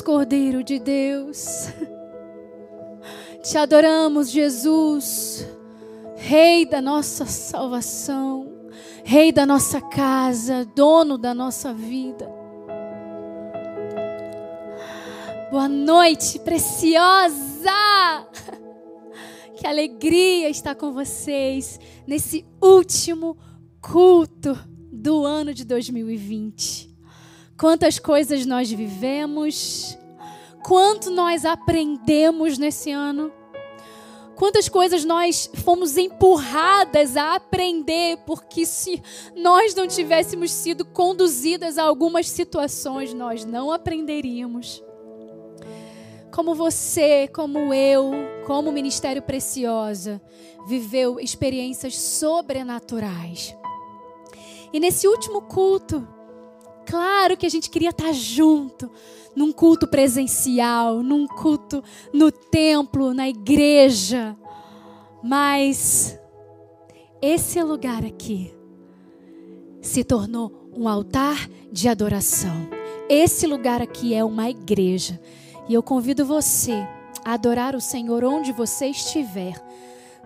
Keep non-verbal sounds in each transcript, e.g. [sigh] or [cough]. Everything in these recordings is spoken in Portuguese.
Cordeiro de Deus. Te adoramos, Jesus, Rei da nossa salvação, Rei da nossa casa, dono da nossa vida. Boa noite, preciosa! Que alegria estar com vocês nesse último culto do ano de 2020. Quantas coisas nós vivemos, quanto nós aprendemos nesse ano, quantas coisas nós fomos empurradas a aprender, porque se nós não tivéssemos sido conduzidas a algumas situações, nós não aprenderíamos. Como você, como eu, como Ministério Preciosa, viveu experiências sobrenaturais. E nesse último culto, Claro que a gente queria estar junto, num culto presencial, num culto no templo, na igreja. Mas esse lugar aqui se tornou um altar de adoração. Esse lugar aqui é uma igreja. E eu convido você a adorar o Senhor onde você estiver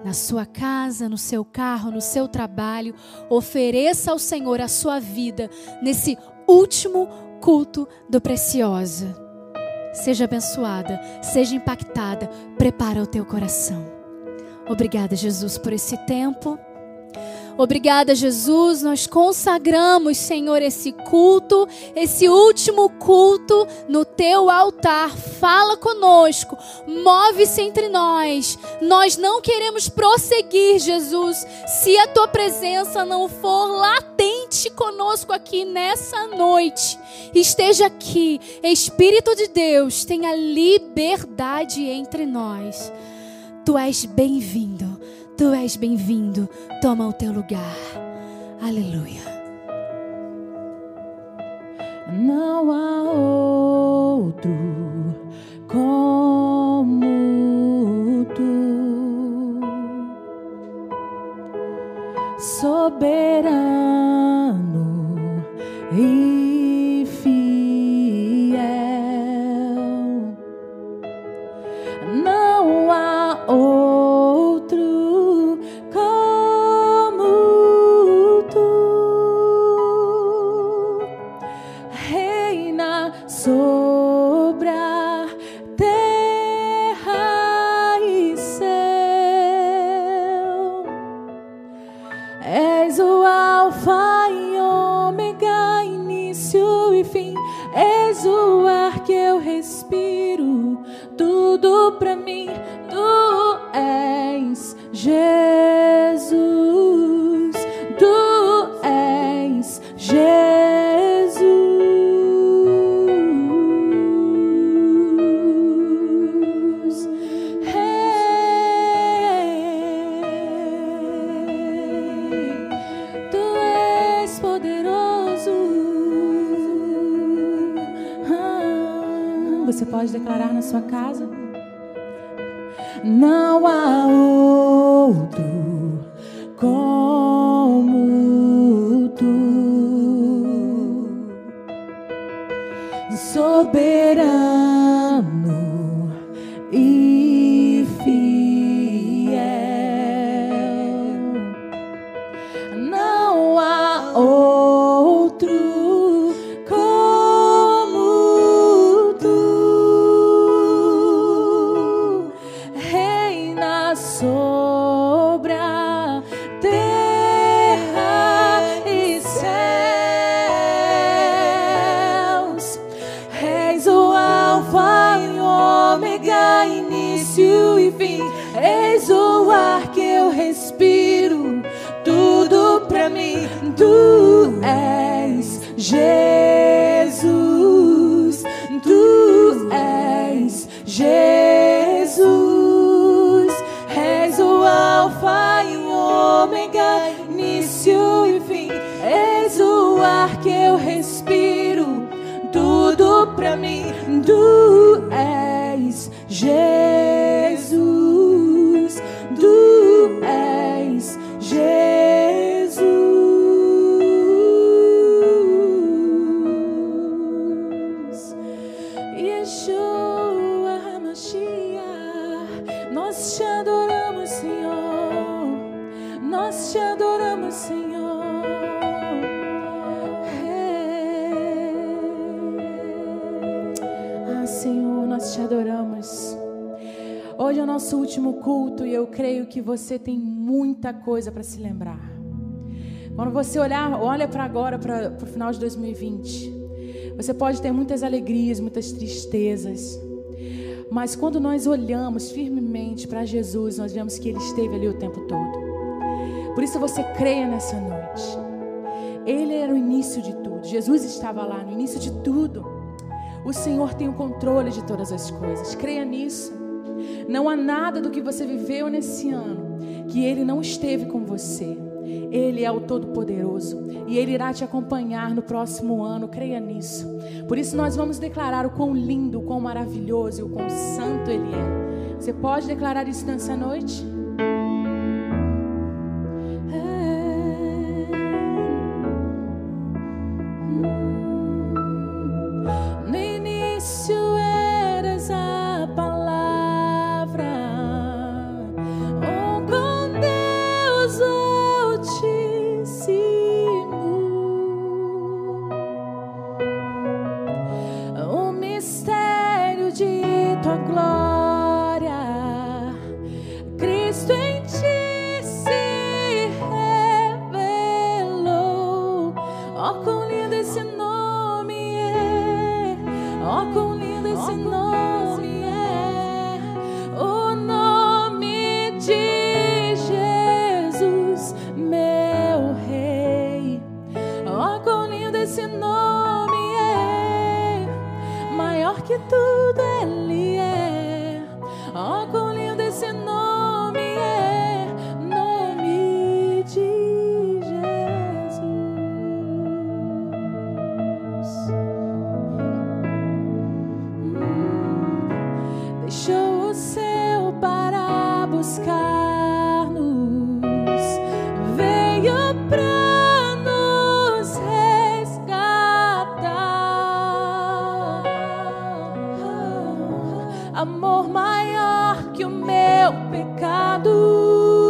na sua casa, no seu carro, no seu trabalho. Ofereça ao Senhor a sua vida nesse último culto do Preciosa. Seja abençoada, seja impactada, prepara o teu coração. Obrigada, Jesus, por esse tempo. Obrigada, Jesus. Nós consagramos, Senhor, esse culto, esse último culto no teu altar. Fala conosco, move-se entre nós. Nós não queremos prosseguir, Jesus, se a tua presença não for latente conosco aqui nessa noite. Esteja aqui, Espírito de Deus, tenha liberdade entre nós. Tu és bem-vindo. Tu és bem-vindo. Toma o teu lugar. Aleluia. Não há outro como tu, soberano e Tu és Jesus, você tem muita coisa para se lembrar. Quando você olhar, olha para agora, para o final de 2020, você pode ter muitas alegrias, muitas tristezas. Mas quando nós olhamos firmemente para Jesus, nós vemos que Ele esteve ali o tempo todo. Por isso você creia nessa noite. Ele era o início de tudo. Jesus estava lá no início de tudo. O Senhor tem o controle de todas as coisas. Creia nisso. Não há nada do que você viveu nesse ano que Ele não esteve com você. Ele é o Todo-Poderoso e Ele irá te acompanhar no próximo ano. Creia nisso. Por isso, nós vamos declarar o quão lindo, o quão maravilhoso e o quão santo Ele é. Você pode declarar isso nessa noite? Maior que o meu pecado,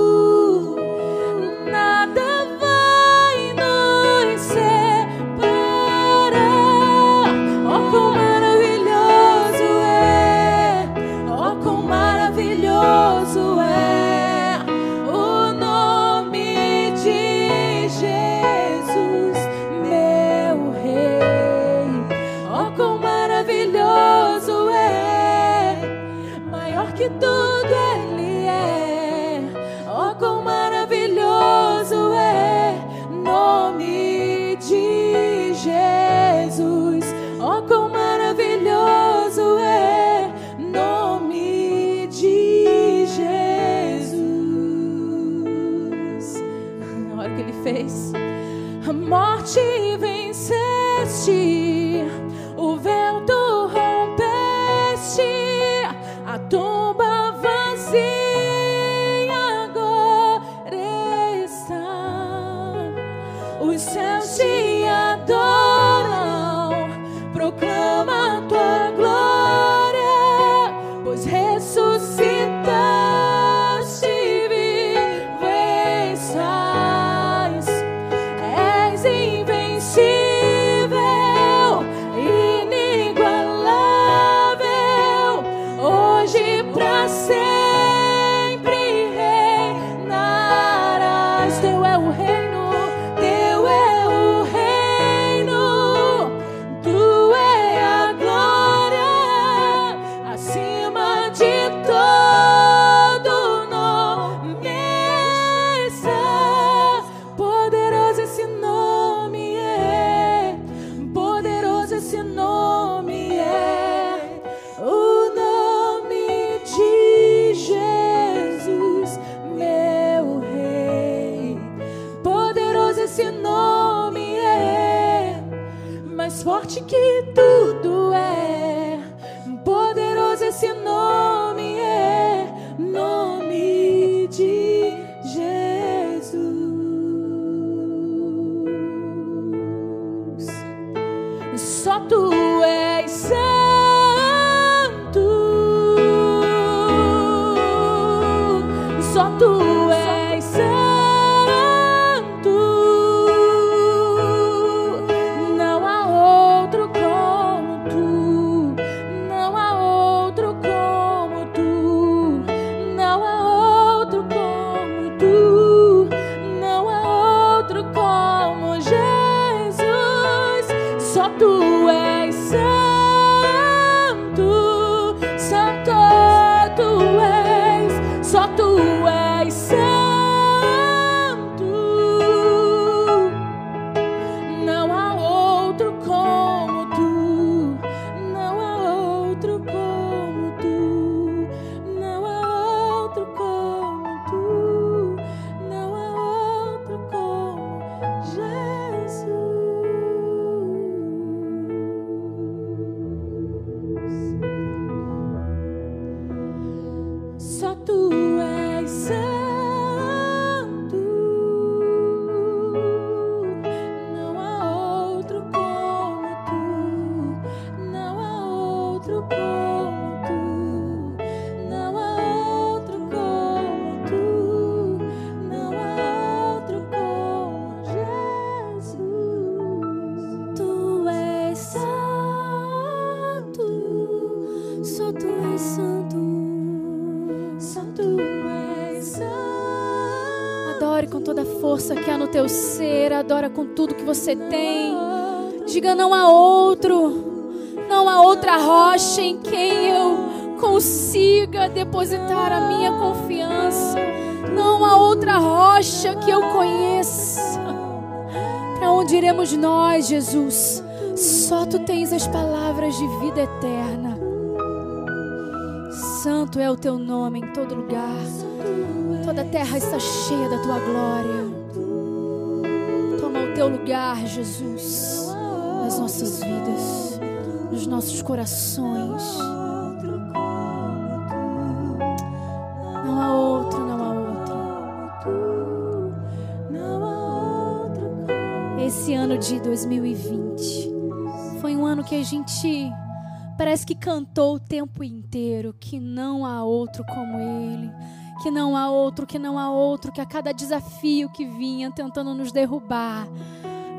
com tudo que você tem. Diga não há outro, não há outra rocha em quem eu consiga depositar a minha confiança. Não há outra rocha que eu conheça. Para onde iremos nós, Jesus? Só tu tens as palavras de vida eterna. Santo é o teu nome em todo lugar. Toda a terra está cheia da tua glória. Teu lugar, Jesus, nas nossas vidas, nos nossos corações. Não há outro, não há outro. Esse ano de 2020 foi um ano que a gente parece que cantou o tempo inteiro que não há outro como ele, que não há outro, que não há outro, que a cada desafio que vinha tentando nos derrubar,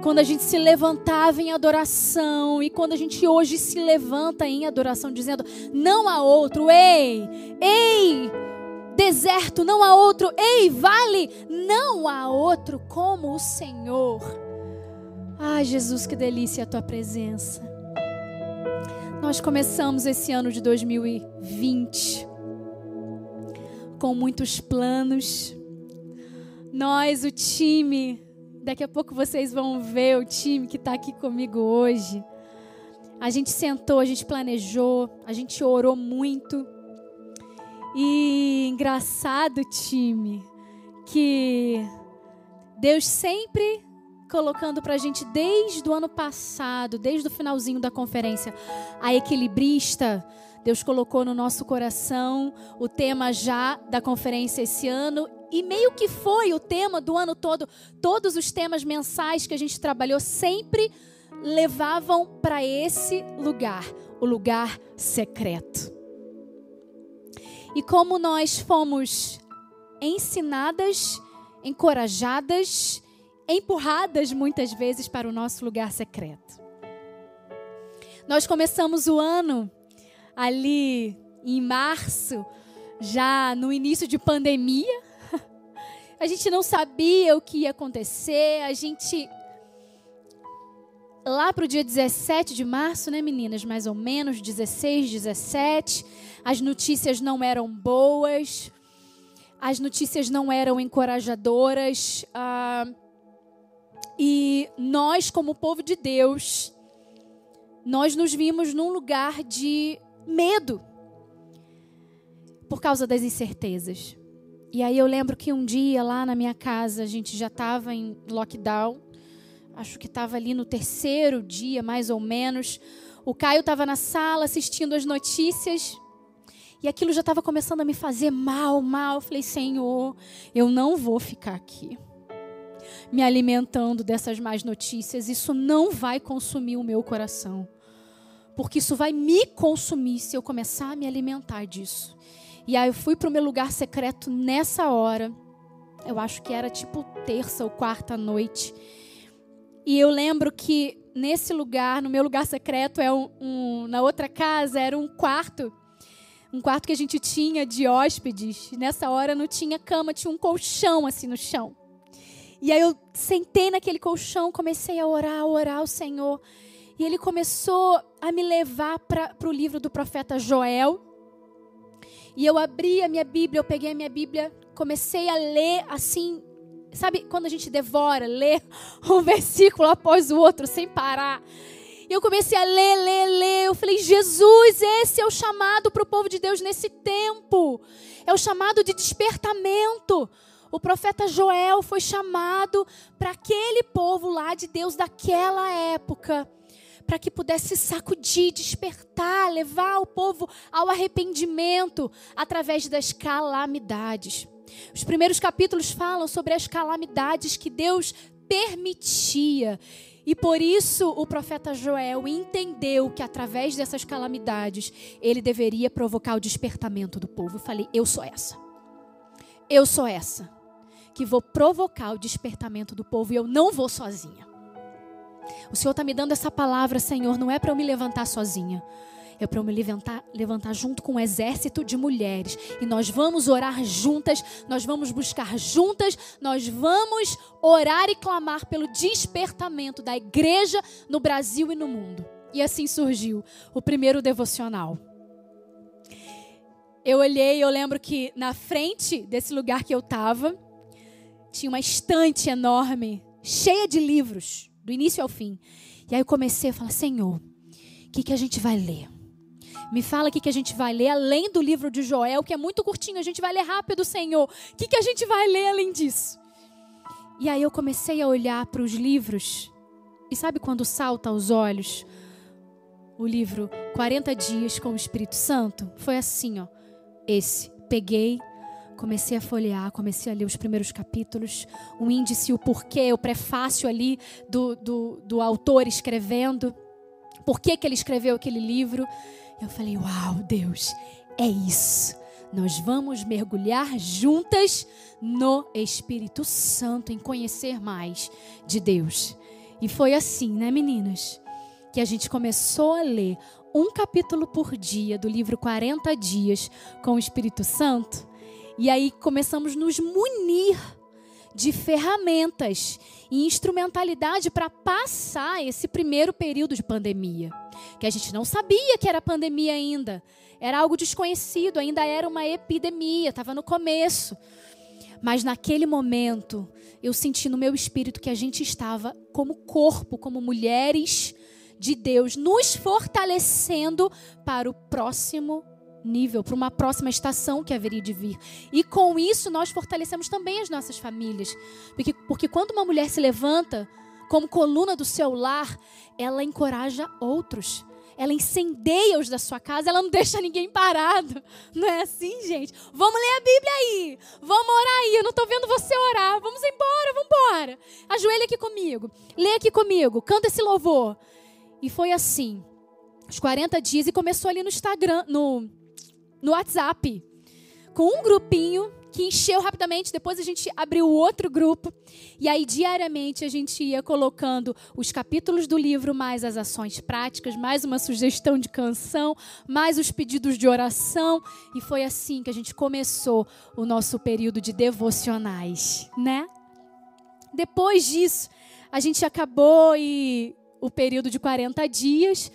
quando a gente se levantava em adoração e quando a gente hoje se levanta em adoração dizendo: não há outro, ei, ei, deserto, não há outro, ei, vale, não há outro como o Senhor. Ai, Jesus, que delícia a tua presença. Nós começamos esse ano de 2020 com muitos planos. Nós, o time, daqui a pouco vocês vão ver o time que está aqui comigo hoje. A gente sentou, a gente planejou, a gente orou muito. E engraçado, time, que Deus sempre colocando pra gente desde o ano passado, desde o finalzinho da conferência, a equilibrista. Deus colocou no nosso coração o tema já da conferência esse ano e meio que foi o tema do ano todo. Todos os temas mensais que a gente trabalhou sempre levavam para esse lugar, o lugar secreto. E como nós fomos ensinadas, encorajadas, empurradas muitas vezes para o nosso lugar secreto. Nós começamos o ano ali em março, já no início de pandemia. [laughs] A gente não sabia o que ia acontecer, a gente lá para o dia 17 de março, né, meninas? Mais ou menos, 16, 17. As notícias não eram boas, as notícias não eram encorajadoras. Ah, e nós, como povo de Deus, nós nos vimos num lugar de medo por causa das incertezas. E aí eu lembro que um dia lá na minha casa a gente já estava em lockdown acho que estava ali no terceiro dia, mais ou menos. O Caio estava na sala assistindo as notícias. E aquilo já estava começando a me fazer mal, mal. Eu falei, Senhor, eu não vou ficar aqui me alimentando dessas más notícias. Isso não vai consumir o meu coração. Porque isso vai me consumir se eu começar a me alimentar disso. E aí eu fui para o meu lugar secreto nessa hora. Eu acho que era tipo terça ou quarta noite. E eu lembro que nesse lugar, no meu lugar secreto, é um, um, na outra casa, era um quarto. Um quarto que a gente tinha de hóspedes. Nessa hora não tinha cama, tinha um colchão assim no chão. E aí eu sentei naquele colchão, comecei a orar, a orar ao Senhor. E ele começou a me levar para o livro do profeta Joel. E eu abri a minha Bíblia, eu peguei a minha Bíblia, comecei a ler assim, Sabe quando a gente devora, lê [laughs] um versículo após o outro sem parar? E eu comecei a ler, ler, ler. Eu falei, Jesus, esse é o chamado para o povo de Deus nesse tempo. É o chamado de despertamento. O profeta Joel foi chamado para aquele povo lá de Deus daquela época, para que pudesse sacudir, despertar, levar o povo ao arrependimento através das calamidades. Os primeiros capítulos falam sobre as calamidades que Deus permitia. E por isso o profeta Joel entendeu que através dessas calamidades ele deveria provocar o despertamento do povo. Eu falei: eu sou essa. Eu sou essa que vou provocar o despertamento do povo e eu não vou sozinha. O Senhor está me dando essa palavra, Senhor, não é para eu me levantar sozinha. É para eu me levantar, levantar junto com um exército de mulheres. E nós vamos orar juntas, nós vamos buscar juntas, nós vamos orar e clamar pelo despertamento da igreja no Brasil e no mundo. E assim surgiu o primeiro devocional. Eu olhei, eu lembro que na frente desse lugar que eu estava, tinha uma estante enorme, cheia de livros, do início ao fim. E aí eu comecei a falar: Senhor, o que, que a gente vai ler? Me fala o que, que a gente vai ler, além do livro de Joel, que é muito curtinho, a gente vai ler rápido, Senhor. O que, que a gente vai ler além disso? E aí eu comecei a olhar para os livros, e sabe quando salta aos olhos o livro 40 Dias com o Espírito Santo? Foi assim, ó. Esse. Peguei, comecei a folhear, comecei a ler os primeiros capítulos, o índice, o porquê, o prefácio ali do, do, do autor escrevendo, por que, que ele escreveu aquele livro. Eu falei, uau, Deus, é isso. Nós vamos mergulhar juntas no Espírito Santo, em conhecer mais de Deus. E foi assim, né, meninas? Que a gente começou a ler um capítulo por dia do livro 40 Dias com o Espírito Santo. E aí começamos a nos munir de ferramentas e instrumentalidade para passar esse primeiro período de pandemia. Que a gente não sabia que era pandemia ainda. Era algo desconhecido, ainda era uma epidemia, estava no começo. Mas naquele momento, eu senti no meu espírito que a gente estava como corpo, como mulheres de Deus, nos fortalecendo para o próximo nível, para uma próxima estação que haveria de vir. E com isso nós fortalecemos também as nossas famílias. Porque, porque quando uma mulher se levanta como coluna do seu lar, ela encoraja outros. Ela incendeia os da sua casa, ela não deixa ninguém parado. [laughs] Não é assim, gente? Vamos ler a Bíblia aí. Vamos orar aí. Eu não estou vendo você orar. Vamos embora, vamos embora. Ajoelha aqui comigo. Lê aqui comigo. Canta esse louvor. E foi assim. Os 40 dias e começou ali no Instagram, no no WhatsApp, com um grupinho que encheu rapidamente. Depois a gente abriu outro grupo. E aí, diariamente, a gente ia colocando os capítulos do livro, mais as ações práticas, mais uma sugestão de canção, mais os pedidos de oração. E foi assim que a gente começou o nosso período de devocionais, né? Depois disso, a gente acabou e o período de 40 dias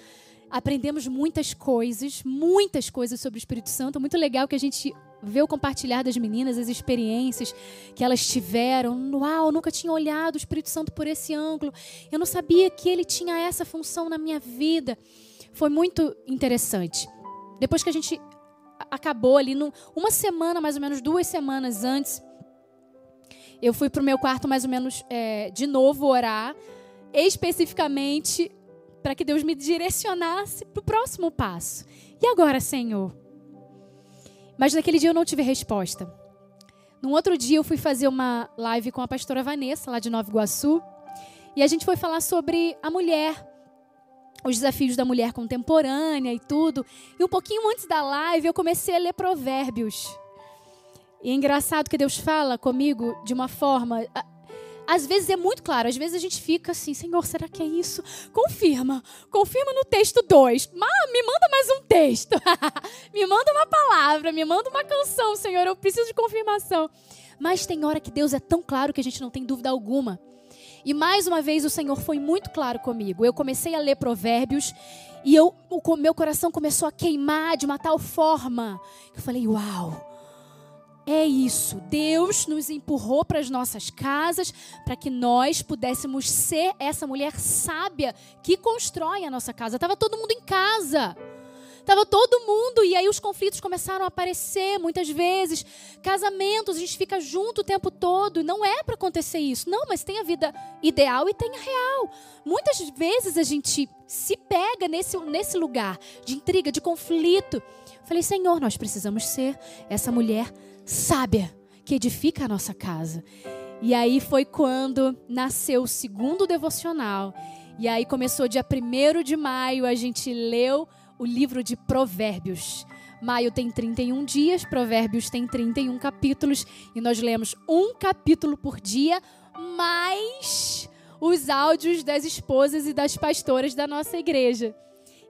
aprendemos muitas coisas, muitas coisas sobre o Espírito Santo. Muito legal que a gente vê o compartilhar das meninas, as experiências que elas tiveram. Uau, nunca tinha olhado o Espírito Santo por esse ângulo. Eu não sabia que ele tinha essa função na minha vida. Foi muito interessante. Depois que a gente acabou ali, uma semana, mais ou menos duas semanas antes, eu fui para o meu quarto mais ou menos é, de novo orar, especificamente para que Deus me direcionasse para o próximo passo. E agora, Senhor? Mas naquele dia eu não tive resposta. Num outro dia eu fui fazer uma live com a pastora Vanessa, lá de Nova Iguaçu, e a gente foi falar sobre a mulher, os desafios da mulher contemporânea e tudo. E um pouquinho antes da live eu comecei a ler provérbios. E é engraçado que Deus fala comigo de uma forma às vezes é muito claro, às vezes a gente fica assim, Senhor, será que é isso? Confirma, confirma no texto 2. Me manda mais um texto, [laughs] me manda uma palavra, me manda uma canção, Senhor, eu preciso de confirmação. Mas tem hora que Deus é tão claro que a gente não tem dúvida alguma. E mais uma vez o Senhor foi muito claro comigo. Eu comecei a ler provérbios e eu, o meu coração começou a queimar de uma tal forma. Eu falei, uau, é isso. Deus nos empurrou para as nossas casas para que nós pudéssemos ser essa mulher sábia que constrói a nossa casa. Tava todo mundo em casa. Tava todo mundo e aí os conflitos começaram a aparecer muitas vezes. Casamentos, a gente fica junto o tempo todo. Não é para acontecer isso. Não, mas tem a vida ideal e tem a real. Muitas vezes a gente se pega nesse, nesse lugar de intriga, de conflito. Falei, Senhor, nós precisamos ser essa mulher sábia que edifica a nossa casa. E aí foi quando nasceu o segundo devocional. E aí começou dia 1 de maio, a gente leu o livro de Provérbios. Maio tem 31 dias, Provérbios tem 31 capítulos e nós lemos um capítulo por dia, mais os áudios das esposas e das pastoras da nossa igreja.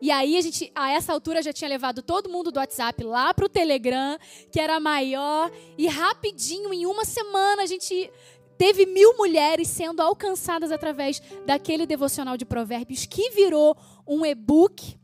E aí a gente, a essa altura, já tinha levado todo mundo do WhatsApp lá para o Telegram, que era maior, e rapidinho, em uma semana, a gente teve mil mulheres sendo alcançadas através daquele devocional de provérbios que virou um e-book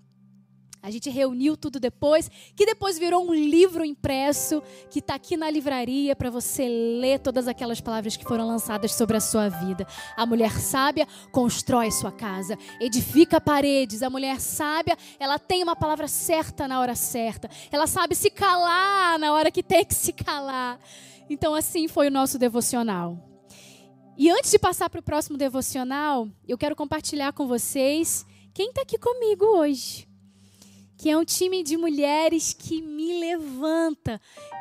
a gente reuniu tudo depois, que depois virou um livro impresso que está aqui na livraria para você ler todas aquelas palavras que foram lançadas sobre a sua vida. A mulher sábia constrói sua casa, edifica paredes. A mulher sábia, ela tem uma palavra certa na hora certa. Ela sabe se calar na hora que tem que se calar. Então, assim foi o nosso devocional. E antes de passar para o próximo devocional, eu quero compartilhar com vocês quem está aqui comigo hoje que é um time de mulheres que me levanta,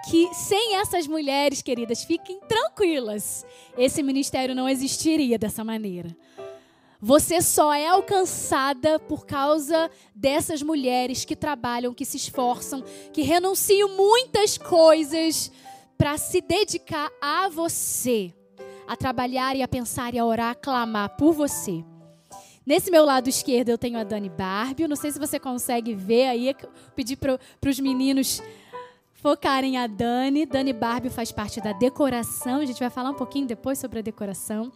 que sem essas mulheres, queridas, fiquem tranquilas, esse ministério não existiria dessa maneira. Você só é alcançada por causa dessas mulheres que trabalham, que se esforçam, que renunciam muitas coisas para se dedicar a você, a trabalhar e a pensar e a orar, a clamar por você. Nesse meu lado esquerdo eu tenho a Dani Barbie. Não sei se você consegue ver aí. Pedi para os meninos focarem a Dani. Dani Barbie faz parte da decoração. A gente vai falar um pouquinho depois sobre a decoração.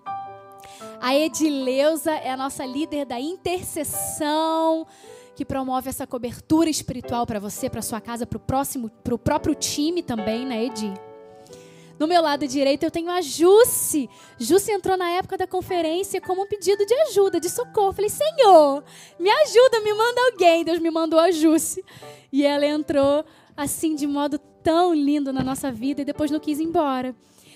A Edileuza é a nossa líder da intercessão, que promove essa cobertura espiritual para você, para sua casa, para o próximo, para o próprio time também, né, Edi? No meu lado direito eu tenho a Jusce. Jusce entrou na época da conferência como um pedido de ajuda, de socorro. falei, Senhor, me ajuda, me manda alguém. Deus me mandou a Jusce. E ela entrou assim de modo tão lindo na nossa vida e depois não quis ir embora.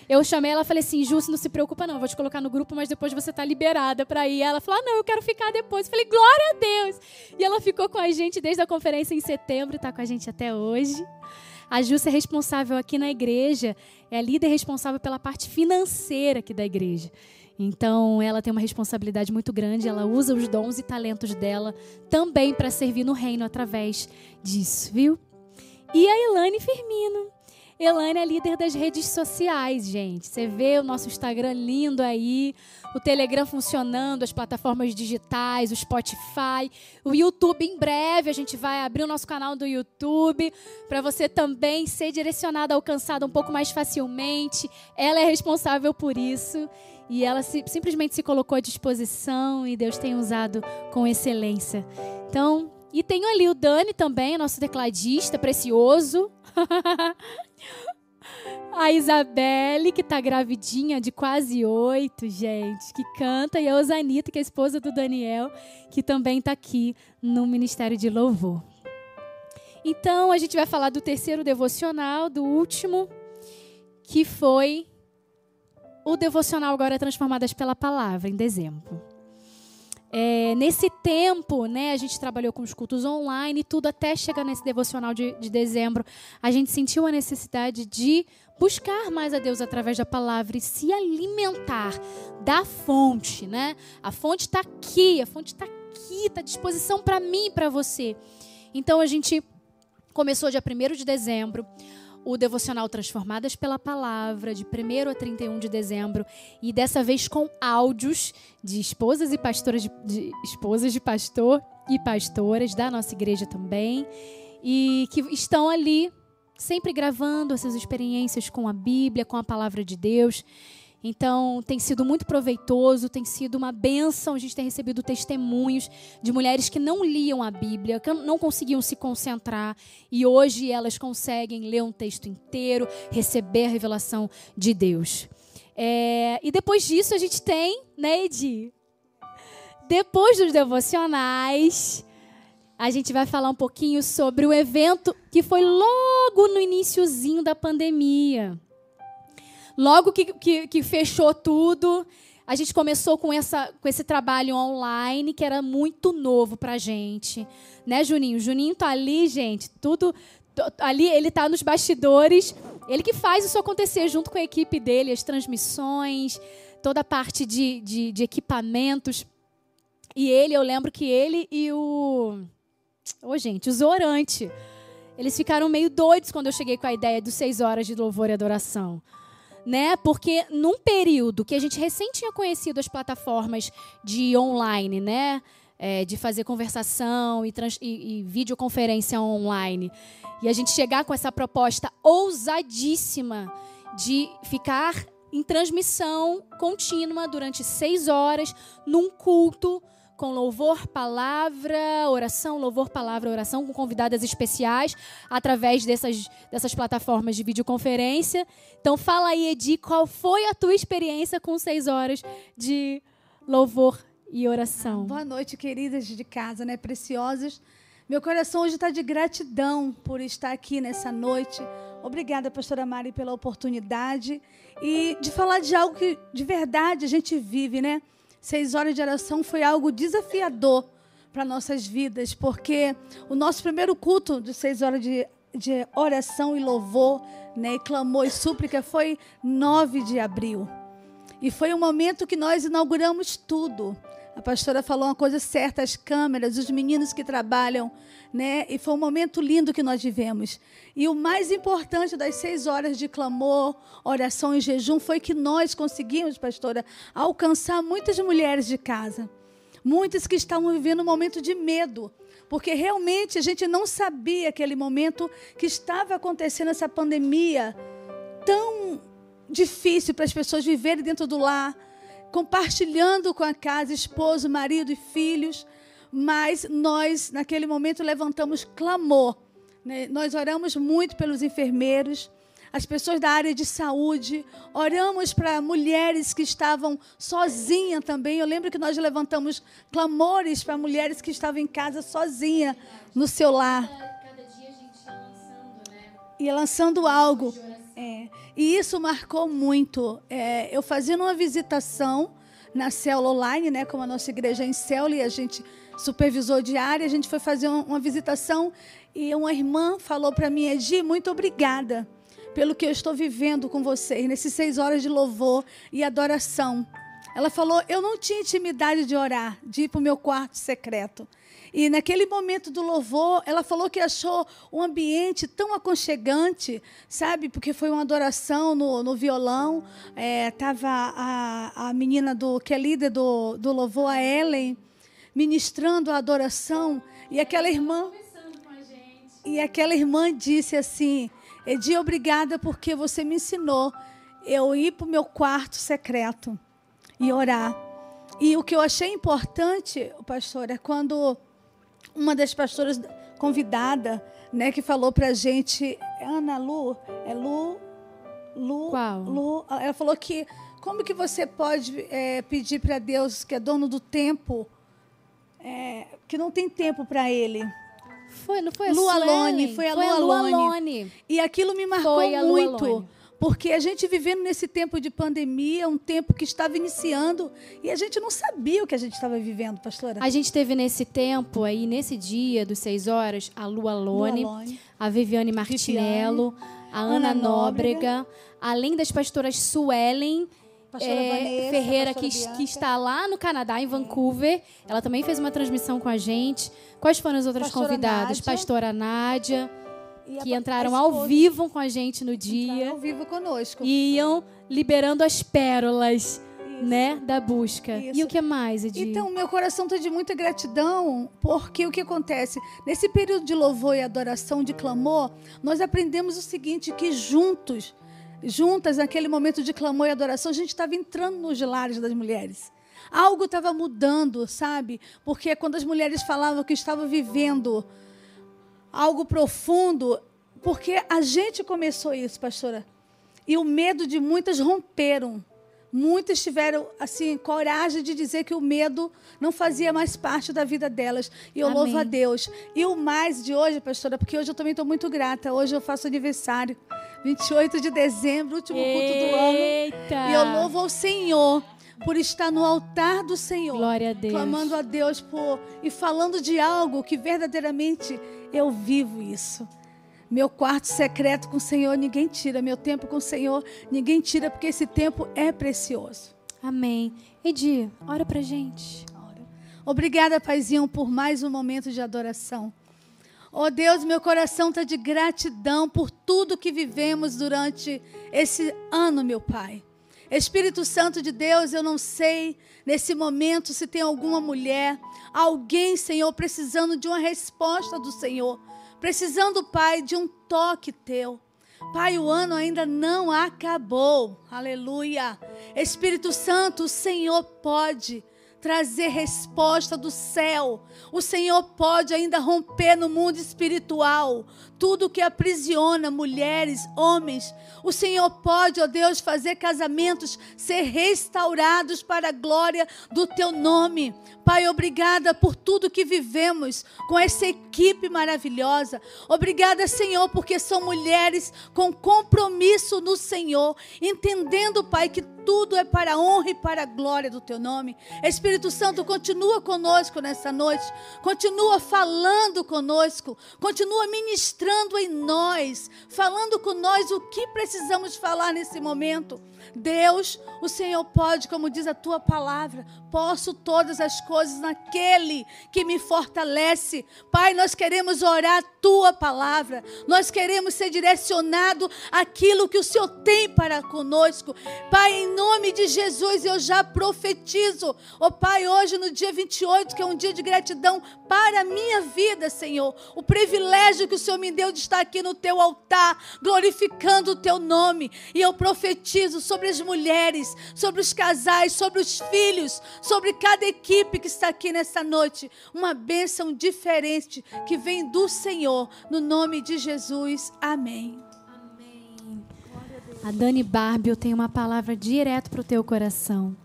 Eu chamei ela e falei assim, Jusce, não se preocupa não, vou te colocar no grupo, mas depois você tá liberada para ir. Ela falou, ah, não, eu quero ficar depois. Eu falei, glória a Deus! E ela ficou com a gente desde a conferência em setembro está com a gente até hoje. A Júcia é responsável aqui na igreja, é a líder responsável pela parte financeira aqui da igreja. Então, ela tem uma responsabilidade muito grande, ela usa os dons e talentos dela também para servir no reino através disso, viu? E a Elane Firmino. Elane é líder das redes sociais, gente. Você vê o nosso Instagram lindo aí, o Telegram funcionando, as plataformas digitais, o Spotify, o YouTube. Em breve a gente vai abrir o nosso canal do YouTube para você também ser direcionada, alcançada um pouco mais facilmente. Ela é responsável por isso e ela se, simplesmente se colocou à disposição e Deus tem usado com excelência. Então, e tenho ali o Dani também, nosso tecladista precioso. [laughs] A Isabelle, que tá gravidinha de quase oito, gente, que canta, e a Osanita, que é a esposa do Daniel, que também tá aqui no Ministério de Louvor. Então, a gente vai falar do terceiro devocional, do último, que foi o devocional agora Transformadas pela Palavra, em dezembro. É, nesse tempo, né, a gente trabalhou com os cultos online e tudo até chegar nesse devocional de, de dezembro, a gente sentiu a necessidade de buscar mais a Deus através da palavra e se alimentar da fonte, né? A fonte está aqui, a fonte está aqui, está à disposição para mim e para você. Então a gente começou dia 1 de dezembro o devocional Transformadas pela Palavra, de 1 a 31 de dezembro, e dessa vez com áudios de esposas e pastoras de, de esposas de pastor e pastoras da nossa igreja também, e que estão ali sempre gravando essas experiências com a Bíblia, com a palavra de Deus. Então, tem sido muito proveitoso, tem sido uma benção. A gente tem recebido testemunhos de mulheres que não liam a Bíblia, que não conseguiam se concentrar e hoje elas conseguem ler um texto inteiro, receber a revelação de Deus. É, e depois disso, a gente tem, né, Edi? Depois dos devocionais, a gente vai falar um pouquinho sobre o evento que foi logo no iníciozinho da pandemia. Logo que, que, que fechou tudo, a gente começou com, essa, com esse trabalho online que era muito novo para a gente. Né, Juninho? Juninho tá ali, gente, tudo. Ali ele tá nos bastidores Ele que faz isso acontecer junto com a equipe dele, as transmissões, toda a parte de, de, de equipamentos. E ele, eu lembro que ele e o. Ô, oh, gente, o Zorante. Eles ficaram meio doidos quando eu cheguei com a ideia dos seis horas de louvor e adoração. Né? Porque num período que a gente recém tinha conhecido as plataformas de online, né? É, de fazer conversação e, trans, e, e videoconferência online. E a gente chegar com essa proposta ousadíssima de ficar em transmissão contínua durante seis horas, num culto com louvor, palavra, oração, louvor, palavra, oração, com convidadas especiais, através dessas, dessas plataformas de videoconferência. Então, fala aí, Edi, qual foi a tua experiência com seis horas de louvor e oração? Boa noite, queridas de casa, né? Preciosas. Meu coração hoje está de gratidão por estar aqui nessa noite. Obrigada, pastora Mari, pela oportunidade e de falar de algo que de verdade a gente vive, né? Seis horas de oração foi algo desafiador para nossas vidas, porque o nosso primeiro culto de seis horas de, de oração e louvor, né, e clamor e súplica foi 9 de abril. E foi um momento que nós inauguramos tudo. A pastora falou uma coisa certa, as câmeras, os meninos que trabalham, né? E foi um momento lindo que nós vivemos. E o mais importante das seis horas de clamor, oração e jejum foi que nós conseguimos, pastora, alcançar muitas mulheres de casa. Muitas que estavam vivendo um momento de medo, porque realmente a gente não sabia aquele momento que estava acontecendo essa pandemia tão difícil para as pessoas viverem dentro do lar compartilhando com a casa, esposo, marido e filhos, mas nós, naquele momento, levantamos clamor. Né? Nós oramos muito pelos enfermeiros, as pessoas da área de saúde, oramos para mulheres que estavam sozinhas também. Eu lembro que nós levantamos clamores para mulheres que estavam em casa sozinha no seu lar. Cada dia a gente ia lançando, né? Ia lançando algo. É. E isso marcou muito. É, eu fazia uma visitação na célula online, né, como a nossa igreja é em célula, e a gente supervisou diária, a gente foi fazer uma visitação e uma irmã falou para mim, Edi, muito obrigada pelo que eu estou vivendo com vocês, nesses seis horas de louvor e adoração. Ela falou, eu não tinha intimidade de orar, de ir para o meu quarto secreto. E naquele momento do louvor, ela falou que achou um ambiente tão aconchegante, sabe? Porque foi uma adoração no, no violão. É, a, a menina do que é líder do, do louvor, a Ellen, ministrando a adoração. E aquela irmã. E aquela irmã disse assim: Edi, obrigada porque você me ensinou eu ir para o meu quarto secreto e orar. E o que eu achei importante, pastor, é quando uma das pastoras convidada, né, que falou pra gente, Ana Lu, é Lu, Lu, Qual? Lu, ela falou que como que você pode é, pedir para Deus que é dono do tempo, é, que não tem tempo para Ele? Foi, não foi a Lu Alone, foi a foi Lu, a Lu Alone. E aquilo me marcou muito. Porque a gente vivendo nesse tempo de pandemia, um tempo que estava iniciando, e a gente não sabia o que a gente estava vivendo, pastora. A gente teve nesse tempo aí, nesse dia dos seis horas, a Lu Alone, a Viviane Martinello, a Ana, Ana Nóbrega, Nóbrega, além das pastoras Suelen. É, Vanessa, Ferreira, que, que, está lá no Canadá, em Vancouver. Ela também fez uma transmissão com a gente. Quais foram as outras pastora convidadas? Nádia. Pastora Nádia que entraram ao vivo com a gente no dia. Entraram ao vivo conosco. E iam liberando as pérolas. Isso. Né, da busca. Isso. E o que mais, Edir? Então, meu coração está de muita gratidão, porque o que acontece? Nesse período de louvor e adoração, de clamor, nós aprendemos o seguinte, que juntos, juntas, naquele momento de clamor e adoração, a gente estava entrando nos lares das mulheres. Algo estava mudando, sabe? Porque quando as mulheres falavam que estavam vivendo algo profundo, porque a gente começou isso, pastora. E o medo de muitas romperam. Muitas tiveram assim coragem de dizer que o medo não fazia mais parte da vida delas. E eu Amém. louvo a Deus. E o mais de hoje, pastora, porque hoje eu também estou muito grata. Hoje eu faço aniversário, 28 de dezembro, último culto do ano. E eu louvo ao Senhor por estar no altar do Senhor. Glória a Deus. Clamando a Deus por e falando de algo que verdadeiramente eu vivo isso. Meu quarto secreto com o Senhor ninguém tira. Meu tempo com o Senhor ninguém tira, porque esse tempo é precioso. Amém. Edi, ora pra gente. Obrigada, Paizinho, por mais um momento de adoração. Oh Deus, meu coração está de gratidão por tudo que vivemos durante esse ano, meu Pai. Espírito Santo de Deus, eu não sei nesse momento se tem alguma mulher, alguém, Senhor, precisando de uma resposta do Senhor precisando, Pai, de um toque teu. Pai, o ano ainda não acabou. Aleluia. Espírito Santo, o Senhor pode trazer resposta do céu. O Senhor pode ainda romper no mundo espiritual tudo que aprisiona mulheres, homens. O Senhor pode, ó Deus, fazer casamentos ser restaurados para a glória do teu nome. Pai, obrigada por tudo que vivemos com essa equipe maravilhosa. Obrigada, Senhor, porque são mulheres com compromisso no Senhor, entendendo, Pai, que tudo é para a honra e para a glória do teu nome. Espírito Santo, continua conosco nessa noite, continua falando conosco, continua ministrando em nós, falando com nós o que precisamos falar nesse momento. Deus, o Senhor pode, como diz a tua palavra, posso todas as coisas naquele que me fortalece. Pai, nós queremos orar a tua palavra, nós queremos ser direcionado àquilo que o Senhor tem para conosco. Pai, em nome de Jesus, eu já profetizo, ó oh, Pai, hoje no dia 28, que é um dia de gratidão para a minha vida, Senhor, o privilégio que o Senhor me deu de estar aqui no teu altar, glorificando o teu nome, e eu profetizo sobre sobre as mulheres, sobre os casais, sobre os filhos, sobre cada equipe que está aqui nessa noite. Uma bênção diferente que vem do Senhor, no nome de Jesus. Amém. Amém. A Dani Barbie, eu tenho uma palavra direto para o teu coração.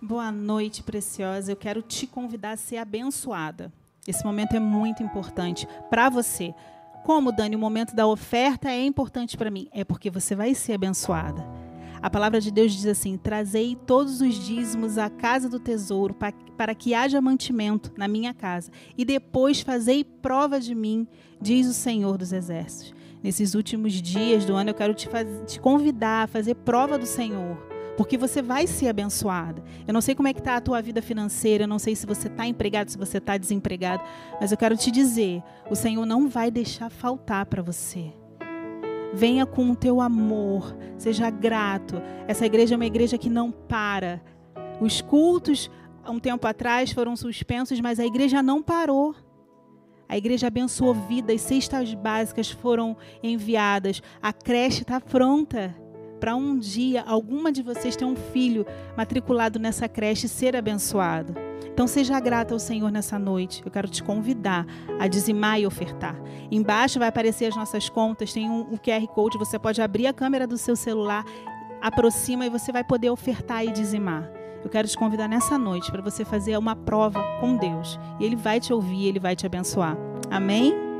Boa noite, preciosa. Eu quero te convidar a ser abençoada. Esse momento é muito importante para você. Como, Dani, o momento da oferta é importante para mim? É porque você vai ser abençoada. A palavra de Deus diz assim: Trazei todos os dízimos à casa do tesouro, para que haja mantimento na minha casa, e depois fazei prova de mim, diz o Senhor dos Exércitos. Nesses últimos dias do ano, eu quero te, te convidar a fazer prova do Senhor porque você vai ser abençoada. Eu não sei como é que está a tua vida financeira, eu não sei se você está empregado, se você está desempregado, mas eu quero te dizer, o Senhor não vai deixar faltar para você. Venha com o teu amor, seja grato. Essa igreja é uma igreja que não para. Os cultos, há um tempo atrás, foram suspensos, mas a igreja não parou. A igreja abençoou vidas, cestas básicas foram enviadas, a creche está pronta para um dia alguma de vocês ter um filho matriculado nessa creche e ser abençoado. Então seja grata ao Senhor nessa noite. Eu quero te convidar a dizimar e ofertar. Embaixo vai aparecer as nossas contas, tem um, um QR Code, você pode abrir a câmera do seu celular, aproxima e você vai poder ofertar e dizimar. Eu quero te convidar nessa noite para você fazer uma prova com Deus. E Ele vai te ouvir, Ele vai te abençoar. Amém?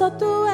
Teu, tu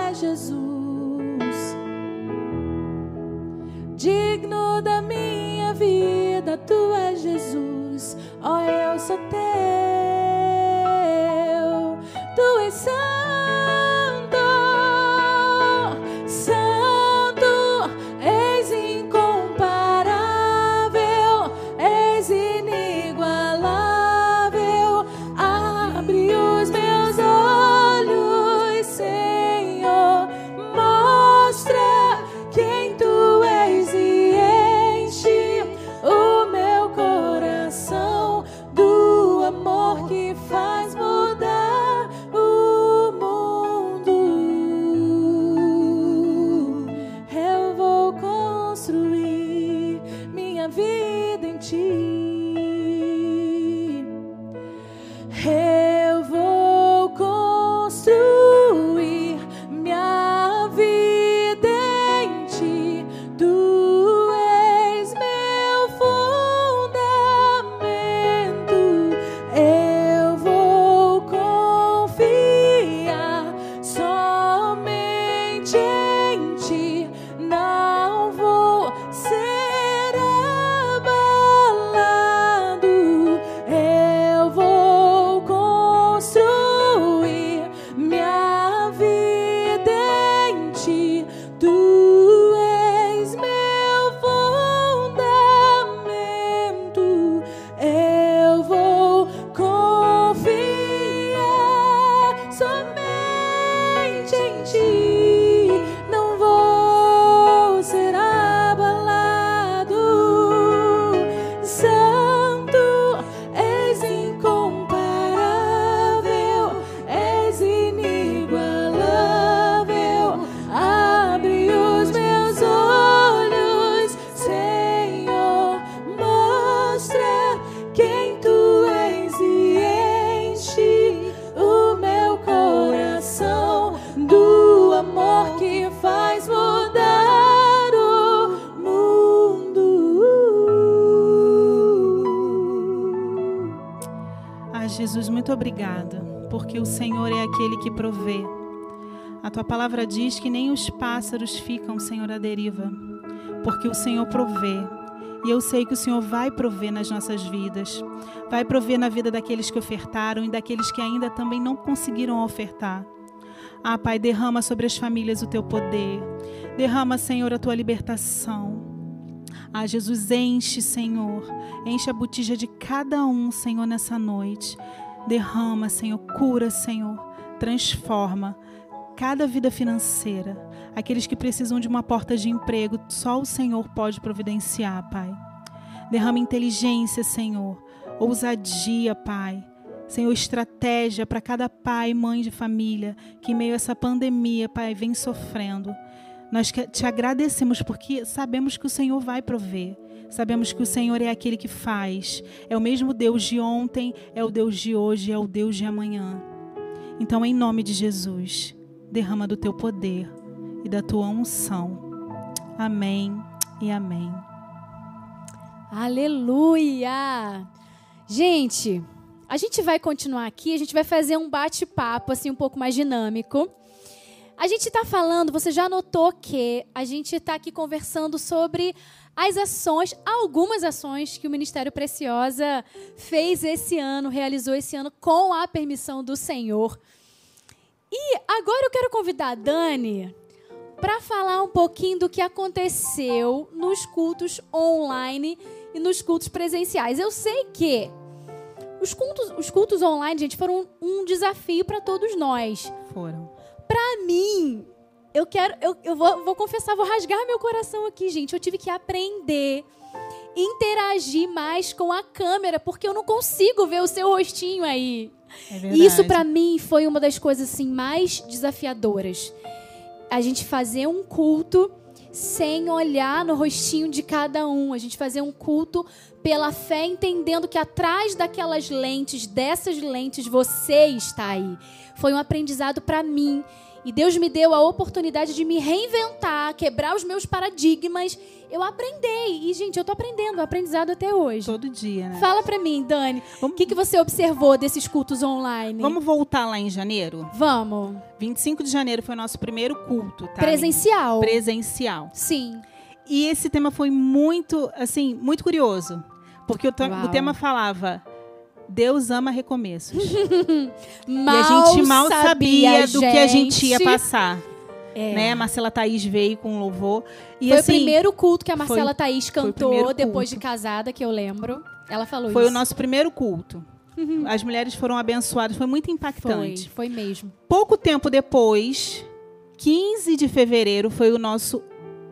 muito obrigada, porque o Senhor é aquele que provê. A tua palavra diz que nem os pássaros ficam, Senhor, à deriva, porque o Senhor provê. E eu sei que o Senhor vai prover nas nossas vidas. Vai prover na vida daqueles que ofertaram e daqueles que ainda também não conseguiram ofertar. Ah, Pai, derrama sobre as famílias o teu poder. Derrama, Senhor, a tua libertação. Ah, Jesus, enche, Senhor. Enche a botija de cada um, Senhor, nessa noite. Derrama, Senhor. Cura, Senhor. Transforma cada vida financeira. Aqueles que precisam de uma porta de emprego, só o Senhor pode providenciar, Pai. Derrama inteligência, Senhor. Ousadia, Pai. Senhor, estratégia para cada pai e mãe de família que, em meio a essa pandemia, Pai, vem sofrendo. Nós te agradecemos porque sabemos que o Senhor vai prover. Sabemos que o Senhor é aquele que faz. É o mesmo Deus de ontem, é o Deus de hoje, é o Deus de amanhã. Então, em nome de Jesus, derrama do teu poder e da tua unção. Amém e amém. Aleluia! Gente, a gente vai continuar aqui, a gente vai fazer um bate-papo assim um pouco mais dinâmico. A gente está falando, você já notou que a gente está aqui conversando sobre as ações, algumas ações que o Ministério Preciosa fez esse ano, realizou esse ano com a permissão do Senhor. E agora eu quero convidar a Dani para falar um pouquinho do que aconteceu nos cultos online e nos cultos presenciais. Eu sei que os cultos, os cultos online, gente, foram um desafio para todos nós. Foram. Para mim, eu quero, eu, eu vou, vou confessar, vou rasgar meu coração aqui, gente. Eu tive que aprender, interagir mais com a câmera, porque eu não consigo ver o seu rostinho aí. É Isso para mim foi uma das coisas assim mais desafiadoras. A gente fazer um culto sem olhar no rostinho de cada um. A gente fazer um culto pela fé, entendendo que atrás daquelas lentes, dessas lentes, você está aí. Foi um aprendizado para mim. E Deus me deu a oportunidade de me reinventar, quebrar os meus paradigmas. Eu aprendei. E, gente, eu tô aprendendo, aprendizado até hoje. Todo dia, né? Fala para mim, Dani, o que, que você observou desses cultos online? Vamos voltar lá em janeiro? Vamos. 25 de janeiro foi o nosso primeiro culto, tá? Presencial. Presencial. Sim. E esse tema foi muito, assim, muito curioso. Porque o, o tema falava Deus ama recomeços. Mal [laughs] e a gente mal sabia, do que a gente ia gente. passar. É. Né? A Marcela Thaís veio com louvor. E Foi assim, o primeiro culto que a Marcela foi- Thaís cantou depois de culto. casada, que eu lembro. Ela falou foi isso. o nosso primeiro culto. As mulheres foram abençoadas, foi muito Foi, impactante. foi mesmo. Pouco tempo depois, 15 de fevereiro, foi o nosso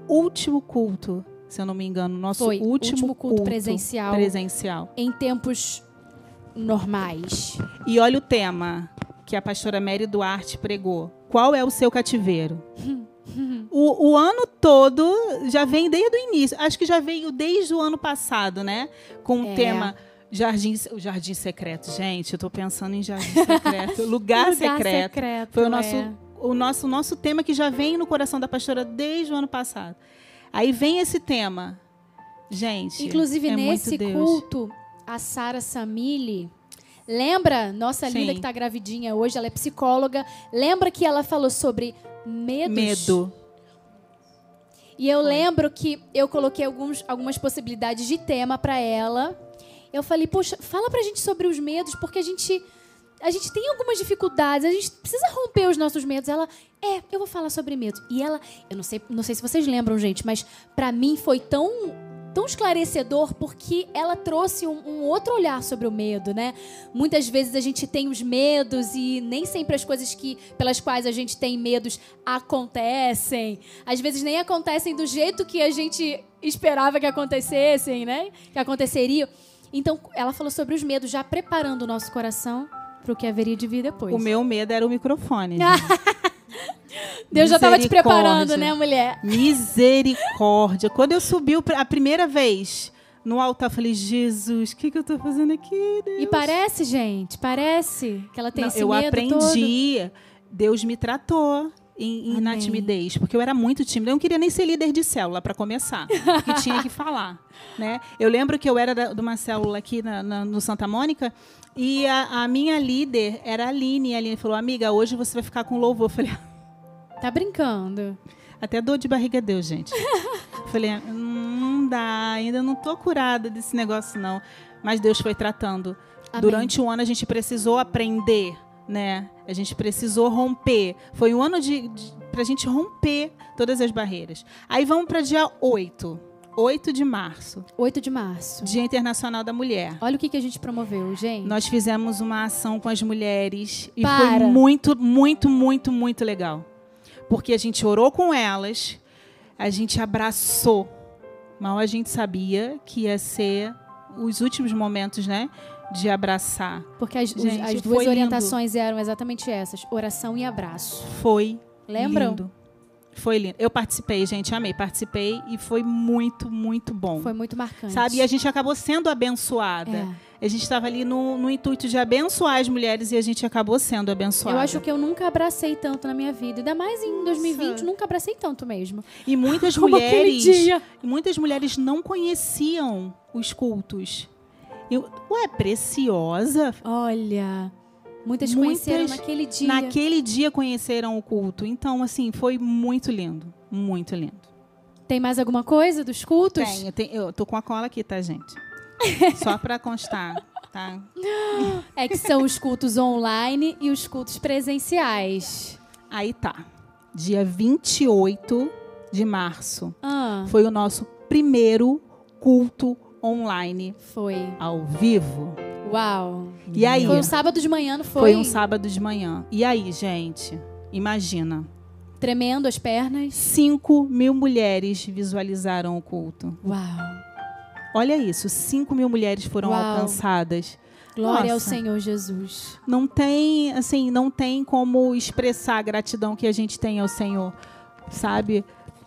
último culto, se eu não me engano, nosso Foi, último, último culto presencial. presencial. Em tempos normais. E olha o tema que a pastora Mary Duarte pregou. Qual é o seu cativeiro? [laughs] o, o ano todo já vem desde o início. Acho que já veio desde o ano passado, né? Com o É. tema Jardim, o Jardim Secreto. Gente, eu tô pensando em Jardim [laughs] Secreto. Lugar, secreto. Foi o nosso, é. o nosso, nosso tema que já vem no coração da pastora desde o ano passado. Aí vem esse tema. Gente. Inclusive, é nesse culto, a Sara Samili. Lembra? Nossa linda Sim. que está gravidinha hoje, ela é psicóloga. Lembra que ela falou sobre medos? Medo. E eu Foi. lembro que eu coloquei alguns, algumas possibilidades de tema para ela. Eu falei, poxa, fala pra gente sobre os medos, porque a gente a gente tem algumas dificuldades, a gente precisa romper os nossos medos. Ela, é, eu vou falar sobre medo. E ela, eu não sei, não sei se vocês lembram, gente, mas pra mim foi tão tão esclarecedor porque ela trouxe um, um outro olhar sobre o medo, né? Muitas vezes a gente tem os medos e nem sempre as coisas que pelas quais a gente tem medos acontecem. Às vezes nem acontecem do jeito que a gente esperava que acontecessem, né? Que aconteceriam. Então, ela falou sobre os medos, já preparando o nosso coração para o que haveria de vir depois. O meu medo era o microfone. [laughs] Deus já estava te preparando, né, mulher? Misericórdia. Quando eu subi a primeira vez no altar, eu falei, Jesus, o que, que eu tô fazendo aqui, Deus? E parece, gente, parece que ela tem Não, esse eu medo todo. aprendi. Deus me tratou. Em, em- na timidez, porque eu era muito tímida. Eu não queria nem ser líder de célula para começar, porque tinha que falar, [laughs] né? Eu lembro que eu era da- de uma célula aqui na- na- no Santa Mônica e a, a minha líder era a Aline. E a Aline falou: "Amiga, hoje você vai ficar com louvor". Eu falei: [laughs] Tá brincando. até dor de barriga deu, gente. Eu [laughs] Falei, "Hum, não dá, ainda não tô curada desse negócio, não. Mas Deus foi tratando. Amém. Durante o ano a gente precisou aprender, né? A gente precisou romper. Foi um ano de, de pra gente romper todas as barreiras. Aí vamos para dia 8. 8 de março, 8 de março. Dia Internacional da Mulher. Olha o que, que a gente promoveu, gente. Nós fizemos uma ação com as mulheres e Para. foi muito, muito, muito, muito legal. Porque a gente orou com elas, a gente abraçou. Mal a gente sabia que ia ser os últimos momentos, né? De abraçar. Porque as, Gente, as duas lindo. orientações eram exatamente essas: oração e abraço. Foi Lembram? lindo. Foi lindo. Eu participei, gente, amei. Participei e foi muito, muito bom. Foi muito marcante. Sabe? E a gente acabou sendo abençoada. É. A gente estava ali no, no intuito de abençoar as mulheres e a gente acabou sendo abençoada. Eu acho que eu nunca abracei tanto na minha vida. Ainda mais em 2020, Nossa. nunca abracei tanto mesmo. E muitas [laughs] mulheres, e muitas mulheres não conheciam os cultos. Eu, ué, preciosa. Olha, muitas, Muitas conheceram naquele dia. Naquele dia conheceram o culto. Então, assim, foi muito lindo, muito lindo. Tem mais alguma coisa dos cultos? Tenho, tenho- eu tô com a cola aqui, tá, gente? [laughs] Só para constar, tá? É que são os cultos online e os cultos presenciais. Aí tá. Dia 28 de março Ah, foi o nosso primeiro culto online foi. ao vivo. Uau. E aí? Foi um sábado de manhã, não foi? Foi um sábado de manhã. E aí, gente? Imagina. Tremendo as pernas. 5 mil mulheres visualizaram o culto. Uau. Olha isso, 5 mil mulheres foram Uau. alcançadas. Glória ao Nossa. Senhor Jesus. Não tem, assim, não tem como expressar a gratidão que a gente tem ao Senhor, sabe?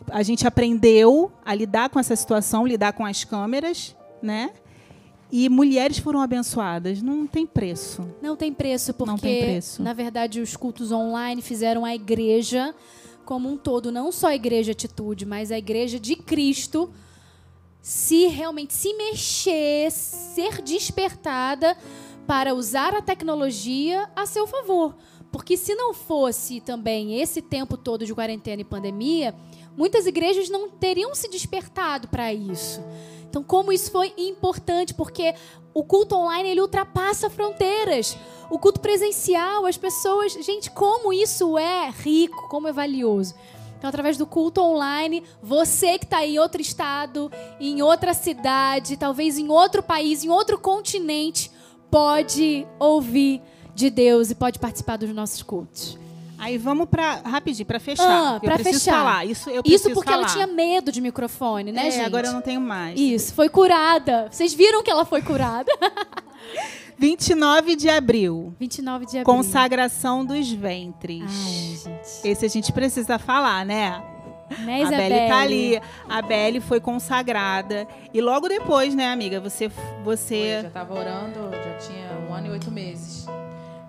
A gente aprendeu a lidar com essa situação, lidar com as câmeras, né? E mulheres foram abençoadas. Não tem preço. Não tem preço, porque, Não tem preço. na verdade, os cultos online fizeram a igreja como um todo, não só a igreja atitude, mas a igreja de Cristo se realmente se mexer, ser despertada para usar a tecnologia a seu favor. Porque se não fosse também esse tempo todo de quarentena e pandemia, muitas igrejas não teriam se despertado para isso. Então, como isso foi importante, porque o culto online ele ultrapassa fronteiras. O culto presencial, as pessoas, gente, como isso é rico, como é valioso. Então, através do culto online, você que está em outro estado, em outra cidade, talvez em outro país, em outro continente, pode ouvir de Deus e pode participar dos nossos cultos. Aí vamos para rapidinho para fechar. Ah, eu pra preciso fechar. falar. Isso eu Isso porque falar. ela tinha medo de microfone, né, é, gente? agora eu não tenho mais. Isso, foi curada. Vocês viram que ela foi curada? [laughs] 29 de abril. 29 de abril. Consagração dos ventres. Ai, gente. Esse a gente precisa falar, né? Né, a? Belle tá ali. A Belle foi consagrada. E logo depois, né, amiga? Você. Foi, você... já tava orando, já tinha um ano e oito meses.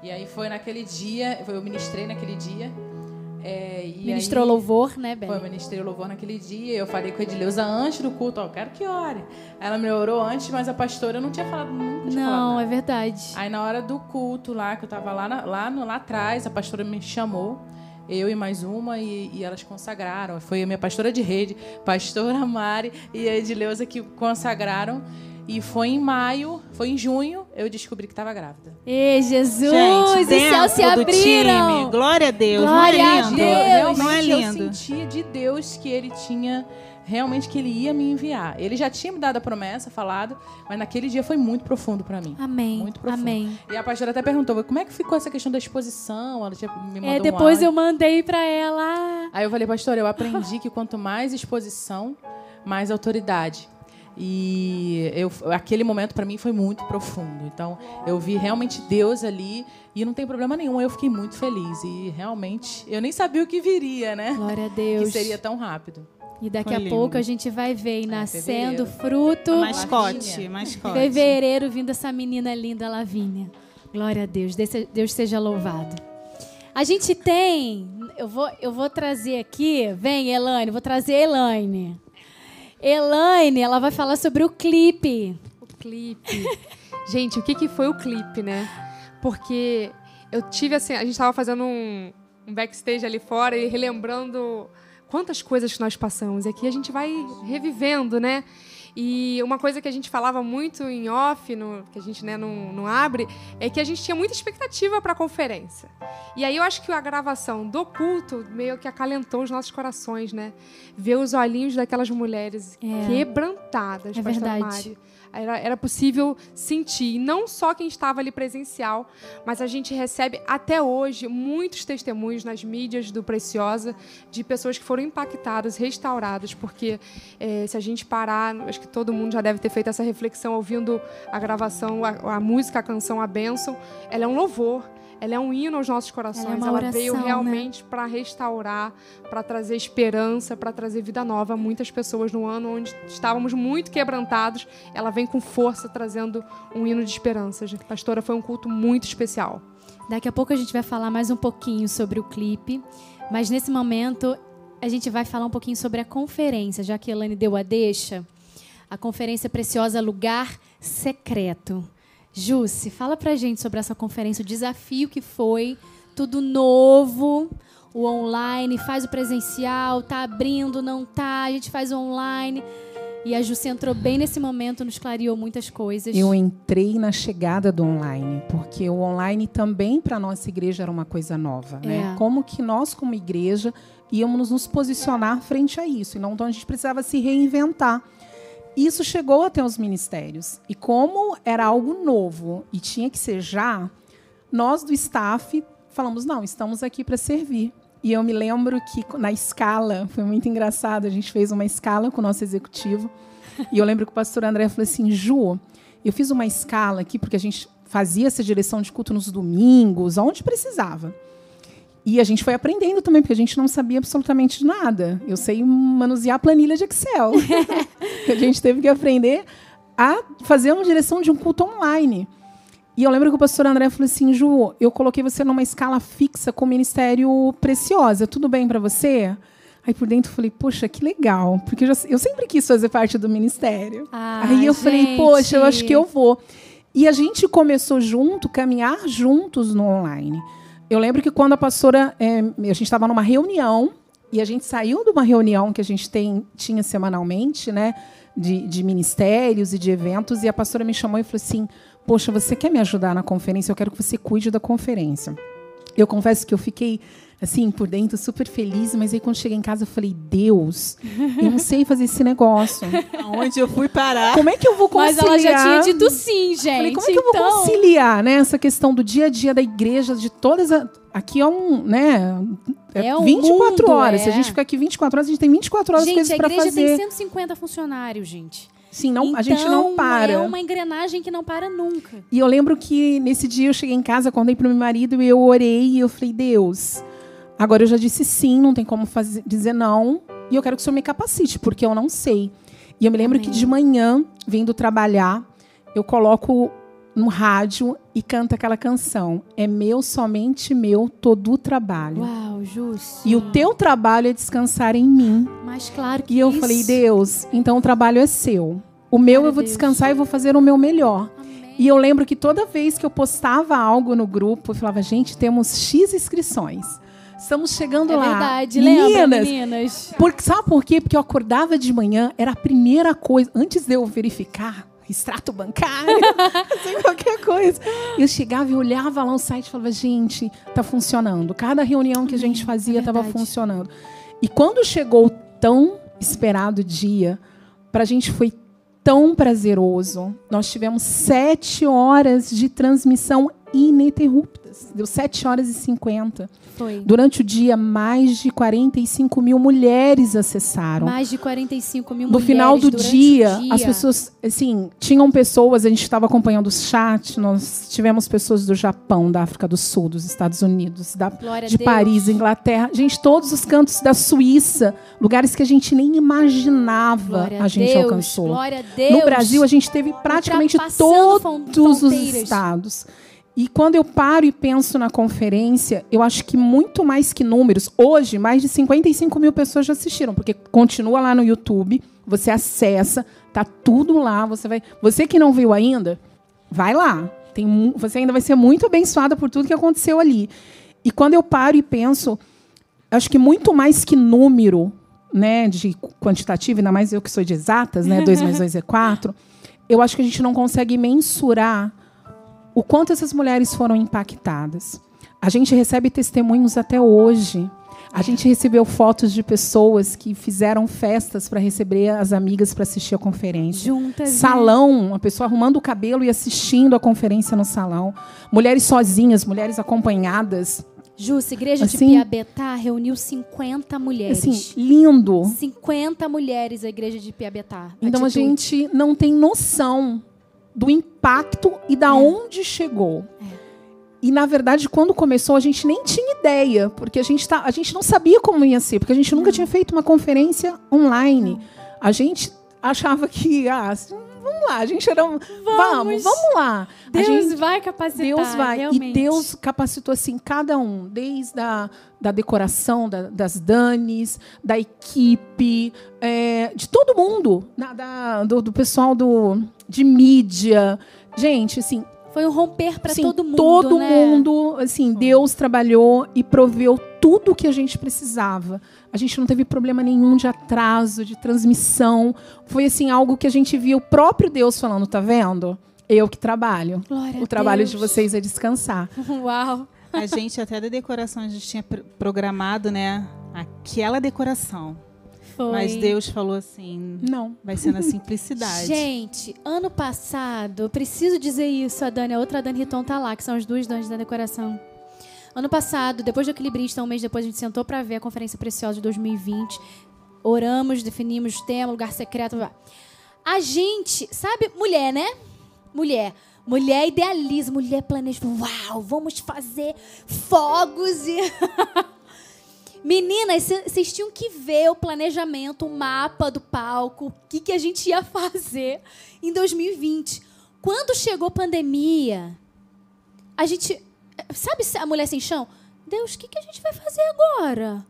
E aí foi naquele dia, eu ministrei naquele dia. é, Ministrou aí, louvor, né, Foi, eu Belle? ministrei louvor naquele dia. Eu falei com a Edileuza antes do culto, ó, eu quero que ore. Ela me orou antes, mas a pastora não tinha falado, nunca tinha falado Não, nada. é verdade. Aí na hora do culto lá, que eu tava lá, na- lá, no, lá atrás, a pastora me chamou, eu e mais uma, e, e elas consagraram. Foi a minha pastora de rede, pastora Mari e a Edileuza que consagraram. E foi em maio, foi em junho, eu descobri que estava grávida. Ei, Jesus! Gente, os céus se abriram! time. Glória a Deus. Glória não a é lindo? Deus. Realmente Não é eu lindo? sentia de Deus que ele tinha realmente que ele ia me enviar. Ele já tinha me dado a promessa, falado, mas naquele dia foi muito profundo para mim. Amém. Muito profundo. Amém. E a pastora até perguntou, como é que ficou essa questão da exposição? Ela tinha me mandou É, um depois áudio. eu mandei pra ela. Aí eu falei, pastor, eu aprendi que quanto mais exposição, mais autoridade. E eu, aquele momento para mim foi muito profundo. Então eu vi realmente Deus ali e não tem problema nenhum. Eu fiquei muito feliz e realmente eu nem sabia o que viria, né? Glória a Que Deus. seria tão rápido. E daqui Foi a lindo. pouco a gente vai ver É, nascendo fevereiro. fruto. Mascote, mascote. Fevereiro vindo essa menina linda, Lavínia. Glória a Deus. Deus seja louvado. A gente tem. Eu vou, eu vou trazer aqui. Vem, Elaine, vou trazer a Elaine. Elaine, ela vai falar sobre o clipe. O clipe. [laughs] gente, o que, que foi o clipe, né? Porque eu tive assim. A gente estava fazendo um, um backstage ali fora e relembrando quantas coisas que nós passamos. E aqui a gente vai revivendo, né? E uma coisa que a gente falava muito em off, no, que a gente né, não, não abre, é que a gente tinha muita expectativa para a conferência. E aí eu acho que a gravação do culto meio que acalentou os nossos corações, né? Ver os olhinhos daquelas mulheres é. quebrantadas, é verdade. Mari era, era possível sentir. E não só quem estava ali presencial, mas a gente recebe até hoje muitos testemunhos nas mídias do Preciosa de pessoas que foram impactadas, restauradas, porque é, se a gente parar, acho que todo mundo já deve ter feito essa reflexão ouvindo a gravação, a, a música, a canção, a bênção, ela é um louvor ela é um hino aos nossos corações. Ela, é oração, veio né? realmente né? para restaurar, para trazer esperança, para trazer vida nova a muitas pessoas no ano onde estávamos muito quebrantados. Ela vem com força trazendo um hino de esperança. Pastora, foi um culto muito especial. Daqui a pouco a gente vai falar mais um pouquinho sobre o clipe, mas nesse momento a gente vai falar um pouquinho sobre a conferência, já que a Elane deu a deixa. A conferência preciosa Lugar Secreto. Jusce, fala pra gente sobre essa conferência, o desafio que foi, tudo novo, o online, faz o presencial, tá abrindo, não tá, a gente faz o online. E a Jusce entrou bem nesse momento, nos clareou muitas coisas. Eu entrei na chegada do online, porque o online também para nossa igreja era uma coisa nova, né? É. Como que nós como igreja íamos nos posicionar frente a isso? Então a gente precisava se reinventar isso chegou até os ministérios. E como era algo novo e tinha que ser já, nós do staff falamos: não, estamos aqui para servir. E eu me lembro que na escala, foi muito engraçado, a gente fez uma escala com o nosso executivo. E eu lembro que o pastor André falou assim: Ju, eu fiz uma escala aqui, porque a gente fazia essa direção de culto nos domingos, onde precisava. E a gente foi aprendendo também, porque a gente não sabia absolutamente nada. Eu sei manusear a planilha de Excel. [laughs] a gente teve que aprender a fazer uma direção de um culto online. E eu lembro que o pastor André falou assim: Ju, eu coloquei você numa escala fixa com o Ministério Preciosa. Tudo bem para você? Aí por dentro eu falei, poxa, que legal. Porque eu, já, eu sempre quis fazer parte do ministério. Ah, Aí eu gente. falei, poxa, eu acho que eu vou. E a gente começou junto, caminhar juntos no online. Eu lembro que quando a pastora. É, a gente estava numa reunião e a gente saiu de uma reunião que a gente tem, tinha semanalmente, né? De, de ministérios e de eventos, e a pastora me chamou e falou assim: Poxa, você quer me ajudar na conferência? Eu quero que você cuide da conferência. Eu confesso que eu fiquei assim, por dentro, super feliz, mas aí quando cheguei em casa eu falei, Deus, eu não sei fazer esse negócio. [laughs] Aonde eu fui parar? Como é que eu vou conciliar? Mas ela já tinha dito sim, gente. Falei, como é que eu vou então... conciliar, né, essa questão do dia a dia da igreja, de todas a... Aqui é um, né, é um 24 mundo, horas. É. Se a gente ficar aqui 24 horas, a gente tem 24 horas gente, coisas para fazer. a igreja tem 150 funcionários, gente. Sim, não, então, a gente não para. É uma engrenagem que não para nunca. E eu lembro que nesse dia eu cheguei em casa, contei para o meu marido e eu orei e eu falei, Deus, agora eu já disse sim, não tem como fazer, dizer não, e eu quero que o Senhor me capacite, porque eu não sei. E eu me lembro Amém. que de manhã, vindo trabalhar, eu coloco no rádio e canto aquela canção. É meu, somente meu, todo o trabalho. Uau, justo. E o teu trabalho é descansar em mim. Mas claro que E eu isso. falei, Deus, então o trabalho é seu. O meu eu vou Deus. descansar e vou fazer o meu melhor. Amém. E eu lembro que toda vez que eu postava algo no grupo, eu falava, gente, temos X inscrições. Estamos chegando É lá. verdade, lembra, Meninas, meninas? porque, sabe por quê? Porque eu acordava de manhã, era a primeira coisa, antes de eu verificar extrato bancário, [laughs] assim, qualquer coisa. Eu chegava e olhava lá o site e falava, gente, tá funcionando. Cada reunião que a gente fazia estava verdade. funcionando. E quando chegou o tão esperado dia, para a gente foi tão prazeroso. Nós tivemos sete horas de transmissão ininterruptas. Deu sete horas e cinquenta. Foi. Durante o dia, mais de 45 mil mulheres acessaram. Mais de 45 mil No mulheres final do dia, o dia, as pessoas, assim, tinham pessoas, a gente estava acompanhando os chats, nós tivemos pessoas do Japão, da África do Sul, dos Estados Unidos, da, Glória de. Paris, Inglaterra, gente, todos os cantos da Suíça, lugares que a gente nem imaginava Glória a gente Deus, alcançou. Glória a Deus. No Brasil, a gente teve praticamente todos os estados. E quando eu paro e penso na conferência, eu acho que muito mais que números. Hoje, mais de 55 mil pessoas já assistiram, porque continua lá no YouTube, você acessa, tá tudo lá. Você vai. Você que não viu ainda, vai lá. Tem, você ainda vai ser muito abençoada por tudo que aconteceu ali. E quando eu paro e penso, acho que muito mais que número, né, de quantitativo, ainda mais eu que sou de exatas, né, 2 mais 2 é 4, [laughs] eu acho que a gente não consegue mensurar o quanto essas mulheres foram impactadas. A gente recebe testemunhos até hoje. A gente recebeu fotos de pessoas que fizeram festas para receber as amigas para assistir a conferência. Juntas. né? Salão, uma pessoa arrumando o cabelo e assistindo a conferência no salão. Mulheres sozinhas, mulheres acompanhadas. Júcia, igreja de Assim- Piabetá reuniu 50 mulheres. Assim, lindo. 50 mulheres a igreja de Piabetá. Então a Atitude. gente não tem noção do impacto e da onde chegou. E na verdade, quando começou, a gente nem tinha ideia, porque a gente, tá, a gente não sabia como ia ser, porque a gente nunca tinha feito uma conferência online. A gente achava que, ah, vamos lá, a gente era um, vamos, vamos lá. Deus gente- vai capacitar. Deus vai. realmente. E Deus capacitou assim cada um, desde a da decoração da- das Danis, da equipe, é, de todo mundo, na- da- do, do pessoal do, de mídia. Gente, assim, Foi um romper para assim, todo mundo. todo né? mundo, assim, Deus trabalhou e proveu tudo o que a gente precisava. A gente não teve problema nenhum de atraso, de transmissão. Foi assim algo que a gente via o próprio Deus falando, tá vendo? Eu que trabalho. Glória O trabalho Deus. de vocês é descansar. [laughs] Uau. A gente até da decoração, a gente tinha pr- programado, né? Aquela decoração. Foi. Mas Deus falou assim, Não. vai ser na [laughs] simplicidade. Gente, ano passado, preciso dizer isso, a Dani, a outra Dani Riton tá lá, que são as duas Danis da decoração. Ano passado, depois do equilibrista, um mês depois, a gente sentou para ver a Conferência Preciosa de 2020. Oramos, definimos tema, lugar secreto. A gente, sabe, mulher, né? Mulher. Mulher idealiza, mulher planeja. Uau, vamos fazer fogos e. [laughs] Meninas, vocês tinham que ver o planejamento, o mapa do palco, o que, que a gente ia fazer em 2020. Quando chegou a pandemia, a gente. Sabe a mulher sem chão? Deus, o que, que a gente vai fazer agora?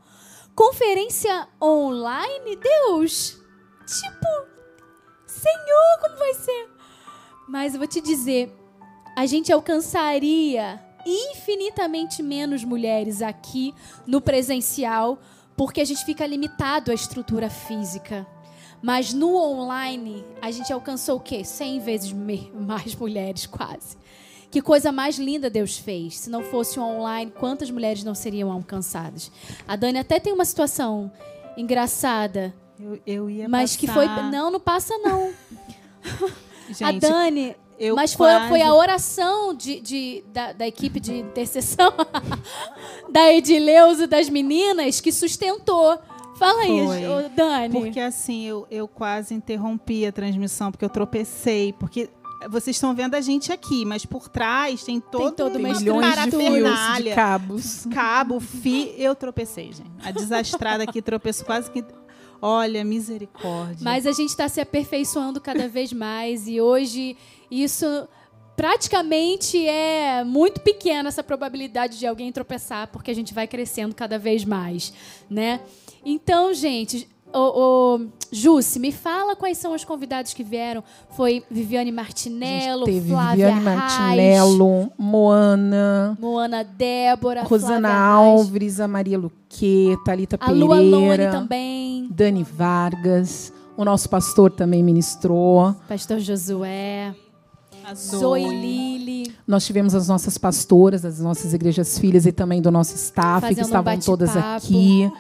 Conferência online? Deus! Tipo, Senhor, como vai ser? Mas eu vou te dizer, a gente alcançaria infinitamente menos mulheres aqui no presencial, porque a gente fica limitado à estrutura física. Mas no online, a gente alcançou o quê? 100 vezes mais mulheres, quase. Que coisa mais linda Deus fez. Se não fosse o online, quantas mulheres não seriam alcançadas? A Dani até tem uma situação engraçada, Eu, eu ia mas que passar- foi. Não, não passa, não. [laughs] Gente, a Dani. eu Mas foi, quase- foi a oração de, de- da, da equipe de intercessão [laughs] da Edileuza das meninas que sustentou. Fala aí, Foi. Dani. Porque assim, eu, eu quase interrompi a transmissão, porque eu tropecei. Porque vocês estão vendo a gente aqui, mas por trás tem todo toda uma uma Milhões de fios, de cabos. Cabo, fi, eu tropecei, gente. A desastrada aqui tropeçou quase que. Olha, misericórdia. Mas a gente está se aperfeiçoando cada vez mais e hoje isso praticamente é muito pequena essa probabilidade de alguém tropeçar, porque a gente vai crescendo cada vez mais, né? Então, gente, o, o Jussi, me fala quais são os convidados que vieram. Foi Viviane Martinello, teve Flávia Viviane Reis, Martinello, Moana, Moana Débora, Rosana Flávia Alves, a Maria Luque, Thalita a Lua Lone Pereira, também, Dani Vargas. O nosso pastor também ministrou. Pastor Josué, A Zoe Lili. Nós tivemos as nossas pastoras, das nossas igrejas filhas e também do nosso staff, Fazendo que um estavam todas bate-papo. aqui.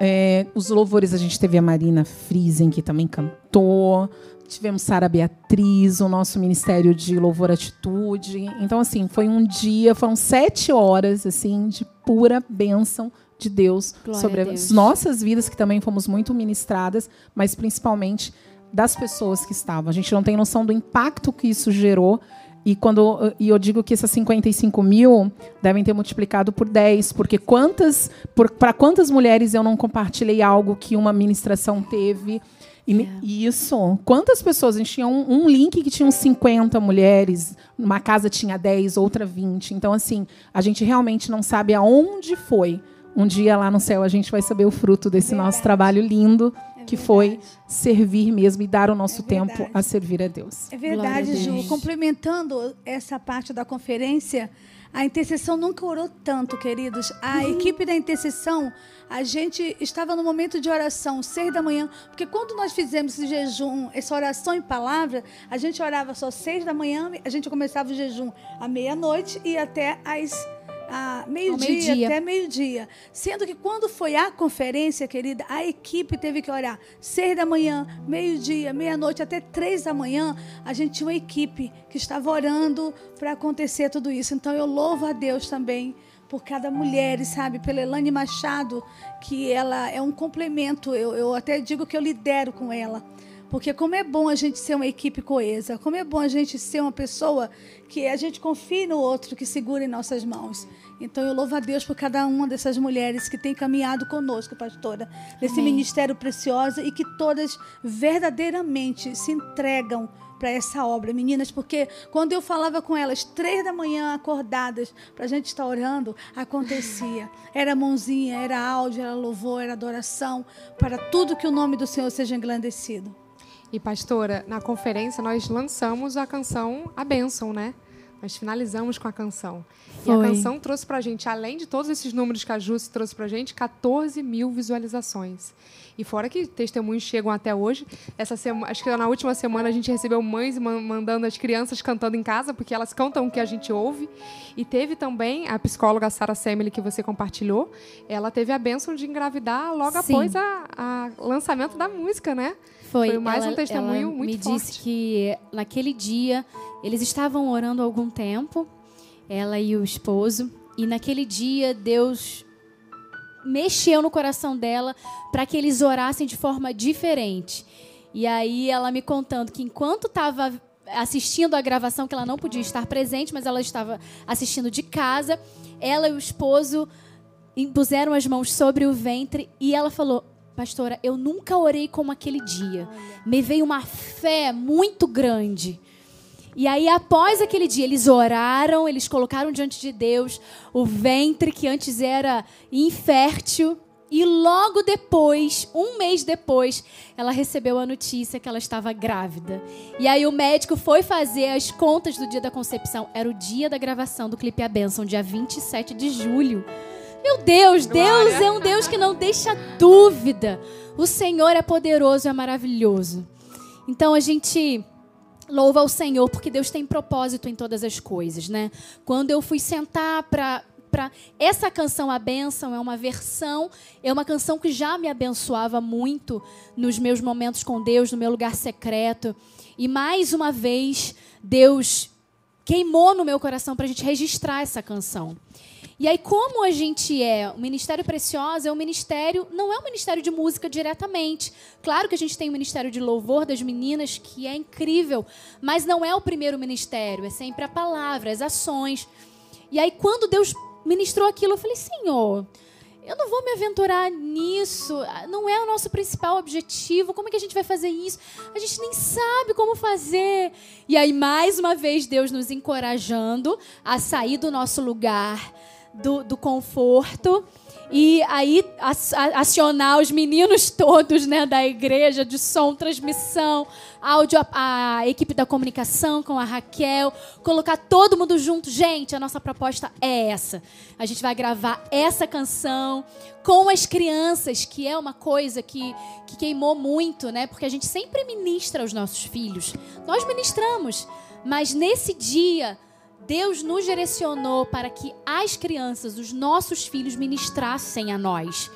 É, os louvores, a gente teve a Marina Friesen, que também cantou. Tivemos Sara Beatriz, o nosso Ministério de Louvor Atitude. Então, assim, foi um dia, foram sete horas, assim, de pura bênção de Deus Glória sobre a as Deus. nossas vidas, que também fomos muito ministradas, mas principalmente das pessoas que estavam. A gente não tem noção do impacto que isso gerou. E quando e eu digo que essas 55 mil devem ter multiplicado por 10, porque quantas para quantas mulheres eu não compartilhei algo que uma ministração teve? E É. Isso. Quantas pessoas? A gente tinha um, um link que tinha uns 50 mulheres, uma casa tinha 10, outra 20. Então, assim, a gente realmente não sabe aonde foi. Um dia lá no céu a gente vai saber o fruto desse nosso trabalho lindo, que foi servir mesmo e dar o nosso É tempo a servir a Deus. É verdade, Ju. Deus. Complementando essa parte da conferência, a intercessão nunca orou tanto, queridos. A Uhum. equipe da intercessão, a gente estava no momento de oração, seis da manhã, porque quando nós fizemos esse jejum, essa oração em palavra, a gente orava só seis da manhã, a gente começava o jejum à meia-noite e até às a meio-dia, meio-dia. até meio-dia. Sendo que quando foi a conferência, querida, a equipe teve que orar seis da manhã, meio-dia, meia-noite, até três da manhã. A gente tinha uma equipe que estava orando para acontecer tudo isso. Então eu louvo a Deus também por cada mulher, sabe? Pela Elane Machado, que ela é um complemento. Eu, eu até digo que eu lidero com ela. Porque como é bom a gente ser uma equipe coesa, como é bom a gente ser uma pessoa que a gente confie no outro, que segura em nossas mãos. Então eu louvo a Deus por cada uma dessas mulheres que tem caminhado conosco, pastora, nesse ministério precioso e que todas verdadeiramente se entregam para essa obra, meninas, porque quando eu falava com elas três da manhã acordadas para a gente estar orando, acontecia. Era mãozinha, era áudio, era louvor, era adoração, para tudo que o nome do Senhor seja engrandecido. E pastora, na conferência nós lançamos a canção A Bênção, né? Nós finalizamos com a canção. E Foi. a canção trouxe pra gente, além de todos esses números que a Jússi trouxe pra gente, 14 mil visualizações. E fora que testemunhos chegam até hoje. Essa semana, acho que na última semana a gente recebeu mães man- mandando as crianças cantando em casa, porque elas cantam o que a gente ouve. E teve também a psicóloga Sara Semele, que você compartilhou. Ela teve a bênção de engravidar logo Sim. após o lançamento da música, né? Foi, Foi mais ela, um testemunho ela muito me forte. disse que naquele dia eles estavam orando há algum tempo, ela e o esposo, e naquele dia Deus mexeu no coração dela para que eles orassem de forma diferente. E aí ela me contando que enquanto estava assistindo a gravação, que ela não podia estar presente, mas ela estava assistindo de casa, ela e o esposo impuseram as mãos sobre o ventre e ela falou: Pastora, eu nunca orei como aquele dia. Me veio uma fé muito grande. E aí, após aquele dia, eles oraram, eles colocaram diante de Deus o ventre que antes era infértil. E logo depois, um mês depois, ela recebeu a notícia que ela estava grávida. E aí o médico foi fazer as contas do dia da concepção. Era o dia da gravação do clipe A Benção, dia 27 de julho. Meu Deus, Deus é um Deus que não deixa dúvida. O Senhor é poderoso, é maravilhoso. Então a gente louva ao Senhor porque Deus tem propósito em todas as coisas, né? Quando eu fui sentar para para essa canção A Bênção é uma versão, é uma canção que já me abençoava muito nos meus momentos com Deus, no meu lugar secreto. E mais uma vez, Deus queimou no meu coração para a gente registrar essa canção. E aí, como a gente é, o Ministério Preciosa é um ministério, não é um ministério de música diretamente. Claro que a gente tem o Ministério de Louvor das meninas, que é incrível, mas não é o primeiro ministério, é sempre a palavra, as ações. E aí, quando Deus ministrou aquilo, eu falei, Senhor, eu não vou me aventurar nisso, não é o nosso principal objetivo, como é que a gente vai fazer isso? A gente nem sabe como fazer. E aí, mais uma vez, Deus nos encorajando a sair do nosso lugar do, do conforto e aí acionar os meninos [laughs] todos né, da igreja de som, transmissão, áudio, a, a equipe da comunicação com a Raquel, colocar todo mundo junto. Gente, a nossa proposta é essa. A gente vai gravar essa canção com as crianças, que é uma coisa que, que queimou muito, né? Porque a gente sempre ministra aos nossos filhos. Nós ministramos, mas nesse dia Deus nos direcionou para que as crianças, os nossos filhos, ministrassem a nós.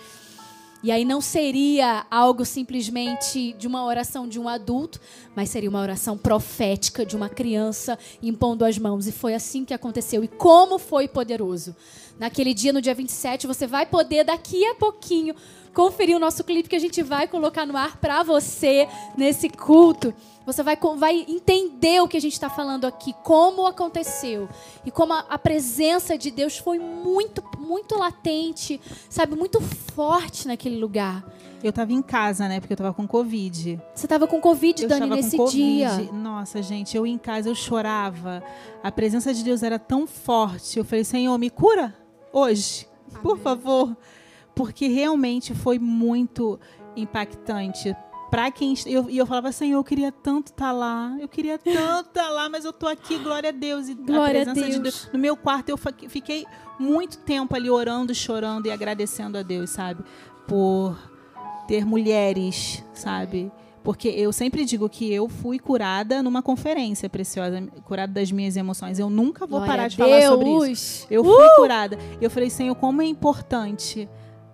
E aí não seria algo simplesmente de uma oração de um adulto, mas seria uma oração profética de uma criança impondo as mãos. E foi assim que aconteceu. E como foi poderoso. Naquele dia, no dia 27, você vai poder, daqui a pouquinho, conferir o nosso clipe que a gente vai colocar no ar para você nesse culto. Você vai, vai entender o que a gente está falando aqui, como aconteceu e como a, a presença de Deus foi muito, muito latente, sabe, muito forte naquele lugar. Eu tava em casa, né? Porque eu tava com Covid. Você estava com Covid, Eu Dani, estava nesse com Covid. dia. Nossa, gente, eu em casa, eu chorava. A presença de Deus era tão forte. Eu falei, Senhor, me cura hoje, por favor. Porque realmente foi muito impactante. Pra quem. Eu, e eu falava, Senhor, eu queria tanto estar lá. Eu queria tanto estar lá, mas eu tô aqui, glória a Deus. E Glória a a presença de Deus. Deus. No meu quarto, eu fiquei muito tempo ali orando, chorando e agradecendo a Deus, sabe? Por ter mulheres, sabe? Porque eu sempre digo que eu fui curada numa conferência preciosa, curada das minhas emoções. Eu nunca vou Glória parar de falar sobre isso. Deus. Eu fui curada. Eu falei, Senhor, como é importante,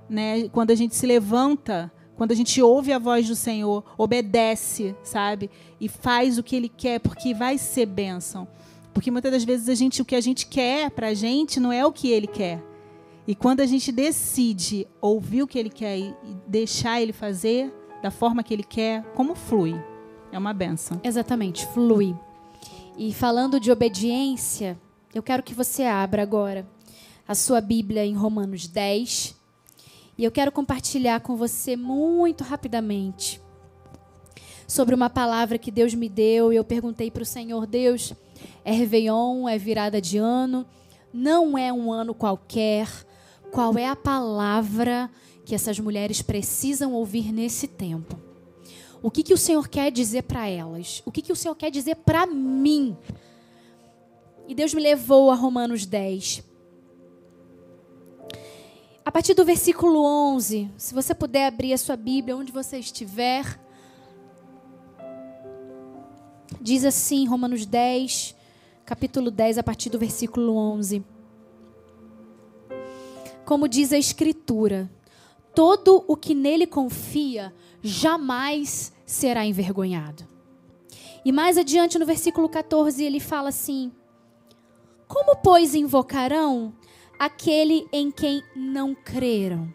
né? Quando a gente se levanta, quando a gente ouve a voz do Senhor, obedece, sabe? E faz o que Ele quer, porque vai ser bênção. Porque muitas das vezes a gente, o que a gente quer pra gente não é o que Ele quer. E quando a gente decide ouvir o que Ele quer e deixar Ele fazer da forma que Ele quer, como flui. É uma benção. Exatamente, flui. E falando de obediência, eu quero que você abra agora a sua Bíblia em Romanos 10. E eu quero compartilhar com você muito rapidamente sobre uma palavra que Deus me deu. E eu perguntei para o Senhor: Deus, é Réveillon, é virada de ano, não é um ano qualquer. Qual é a palavra que essas mulheres precisam ouvir nesse tempo? O que, que o Senhor quer dizer para elas? O que, que o Senhor quer dizer para mim? E Deus me levou a Romanos 10. A partir do versículo 11, se você puder abrir a sua Bíblia onde você estiver, diz assim, Romanos 10, capítulo 10, a partir do versículo 11. Como diz a Escritura, todo o que nele confia jamais será envergonhado. E mais adiante no versículo 14 ele fala assim: Como, pois, invocarão aquele em quem não creram?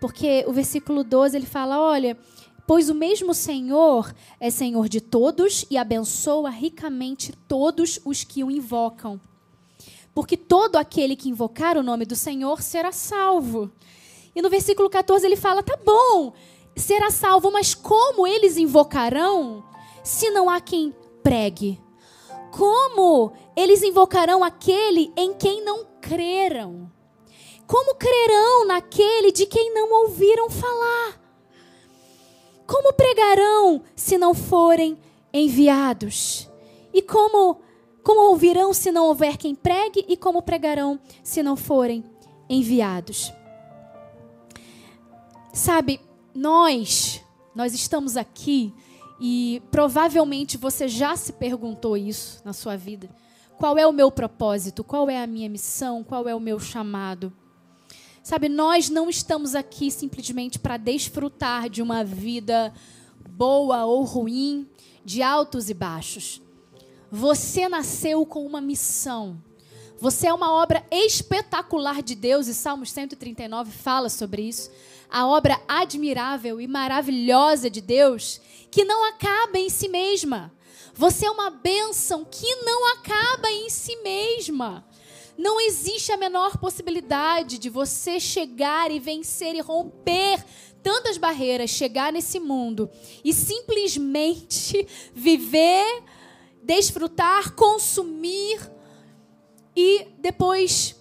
Porque o versículo 12 ele fala: Olha, pois o mesmo Senhor é Senhor de todos e abençoa ricamente todos os que o invocam. Porque todo aquele que invocar o nome do Senhor será salvo. E no versículo 14 ele fala: tá bom, será salvo, mas como eles invocarão se não há quem pregue? Como eles invocarão aquele em quem não creram? Como crerão naquele de quem não ouviram falar? Como pregarão se não forem enviados? E como como ouvirão se não houver quem pregue e como pregarão se não forem enviados? Sabe, nós, nós estamos aqui e provavelmente você já se perguntou isso na sua vida. Qual é o meu propósito? Qual é a minha missão? Qual é o meu chamado? Sabe, nós não estamos aqui simplesmente para desfrutar de uma vida boa ou ruim, de altos e baixos. Você nasceu com uma missão. Você é uma obra espetacular de Deus, e Salmos 139 fala sobre isso. A obra admirável e maravilhosa de Deus, que não acaba em si mesma. Você é uma bênção que não acaba em si mesma. Não existe a menor possibilidade de você chegar e vencer e romper tantas barreiras, chegar nesse mundo e simplesmente [laughs] viver, desfrutar, consumir e depois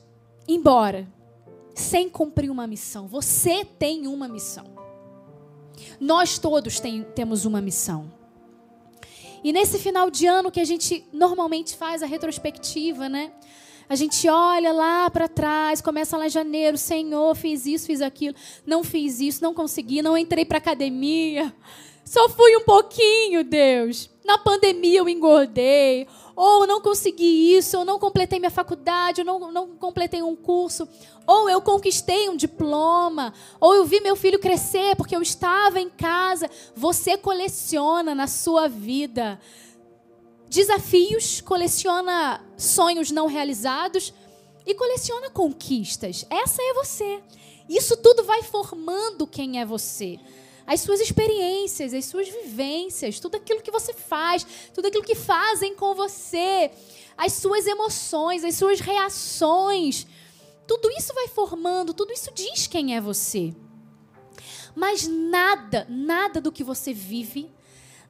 ir embora, sem cumprir uma missão. Você tem uma missão. Nós todos tem, temos uma missão. E nesse final de ano que a gente normalmente faz a retrospectiva, né? A gente olha lá para trás, começa lá em janeiro, Senhor, fiz isso, fiz aquilo, não fiz isso, não consegui, não entrei para academia, só fui um pouquinho, Deus. Na pandemia eu engordei, ou não consegui isso, ou não completei minha faculdade, ou não, não completei um curso, ou eu conquistei um diploma, ou eu vi meu filho crescer porque eu estava em casa. Você coleciona na sua vida desafios, coleciona sonhos não realizados e coleciona conquistas. Essa é você. Isso tudo vai formando quem é você. As suas experiências, as suas vivências, tudo aquilo que você faz, tudo aquilo que fazem com você, as suas emoções, as suas reações. Tudo isso vai formando, tudo isso diz quem é você. Mas nada, nada do que você vive,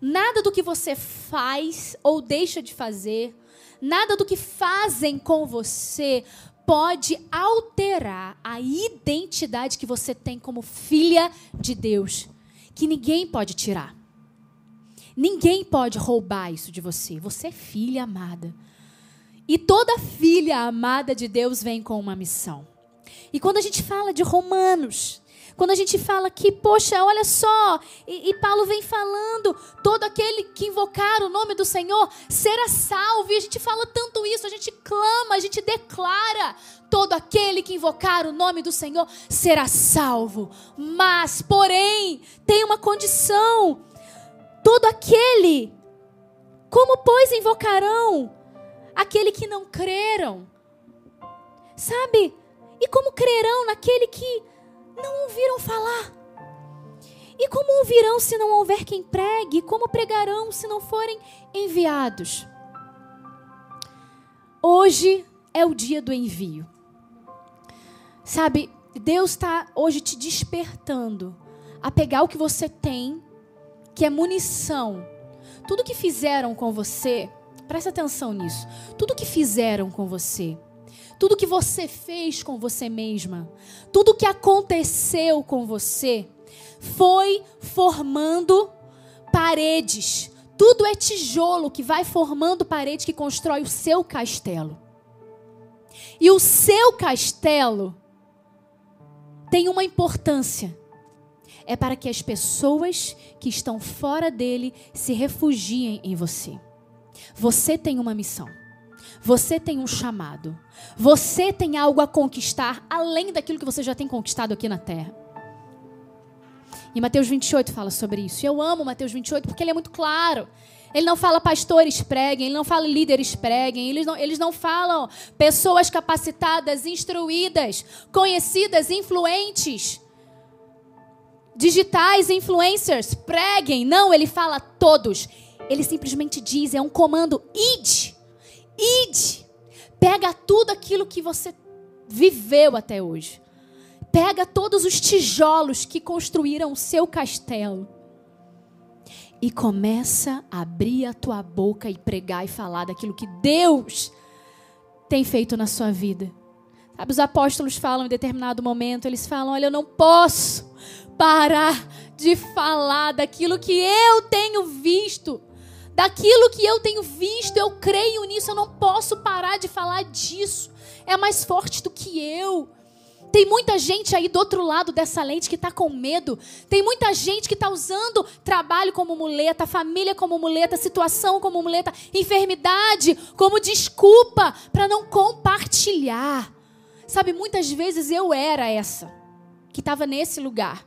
nada do que você faz ou deixa de fazer, nada do que fazem com você pode alterar a identidade que você tem como filha de Deus, que ninguém pode tirar. Ninguém pode roubar isso de você. Você é filha amada. E toda filha amada de Deus vem com uma missão. E quando a gente fala de Romanos, quando a gente fala que, poxa, olha só, e, e, Paulo vem falando, todo aquele que invocar o nome do Senhor será salvo. E a gente fala tanto isso, a gente clama, a gente declara: todo aquele que invocar o nome do Senhor será salvo. Mas, porém, tem uma condição: todo aquele, como pois invocarão aquele que não creram? Sabe? E como crerão naquele que não ouviram falar? E como ouvirão se não houver quem pregue? Como pregarão se não forem enviados? Hoje é o dia do envio. Sabe, Deus está hoje te despertando a pegar o que você tem, que é munição. Tudo que fizeram com você, presta atenção nisso. Tudo que fizeram com você, tudo que você fez com você mesma, tudo que aconteceu com você, foi formando paredes. Tudo é tijolo que vai formando parede que constrói o seu castelo. E o seu castelo tem uma importância. É para que as pessoas que estão fora dele se refugiem em você. Você tem uma missão. Você tem um chamado. Você tem algo a conquistar além daquilo que você já tem conquistado aqui na terra. E Mateus 28 fala sobre isso. Eu amo Mateus 28 porque ele é muito claro. Ele não fala pastores preguem, ele não fala líderes preguem, eles não, eles não falam pessoas capacitadas, instruídas, conhecidas, influentes, digitais, influencers, preguem. Não, ele fala todos. Ele simplesmente diz, é um comando, ide. Ide. Pega tudo aquilo que você viveu até hoje. Pega todos os tijolos que construíram o seu castelo. E começa a abrir a tua boca e pregar e falar daquilo que Deus tem feito na sua vida. Sabe, os apóstolos falam em determinado momento, eles falam: Olha, eu não posso parar de falar daquilo que eu tenho visto daquilo que eu tenho visto, eu creio nisso, eu não posso parar de falar disso. É mais forte do que eu. Tem muita gente aí do outro lado dessa lente que está com medo. Tem muita gente que está usando trabalho como muleta, família como muleta, situação como muleta, enfermidade como desculpa para não compartilhar. Sabe, muitas vezes eu era essa que estava nesse lugar.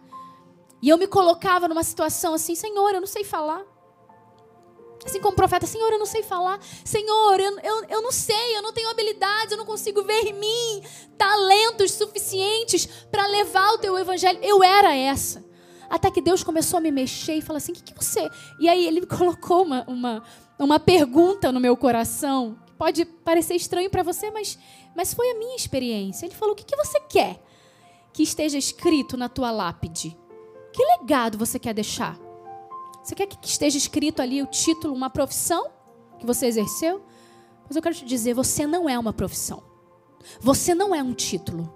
E eu me colocava numa situação assim, Senhor, eu não sei falar. Assim como profeta, Senhor, eu não sei falar. Senhor, eu, eu, eu não sei, eu não tenho habilidades, eu não consigo ver em mim talentos suficientes para levar o teu evangelho. Eu era essa. Até que Deus começou a me mexer e falou assim: o que, que você. E aí ele [laughs] colocou uma, uma, uma pergunta no meu coração. Que pode parecer estranho para você, mas, mas foi a minha experiência. Ele falou: o que, que você quer que esteja escrito na tua lápide? Que legado você quer deixar? Você quer que esteja escrito ali o título, uma profissão que você exerceu? Mas eu quero te dizer, você não é uma profissão. Você não é um título.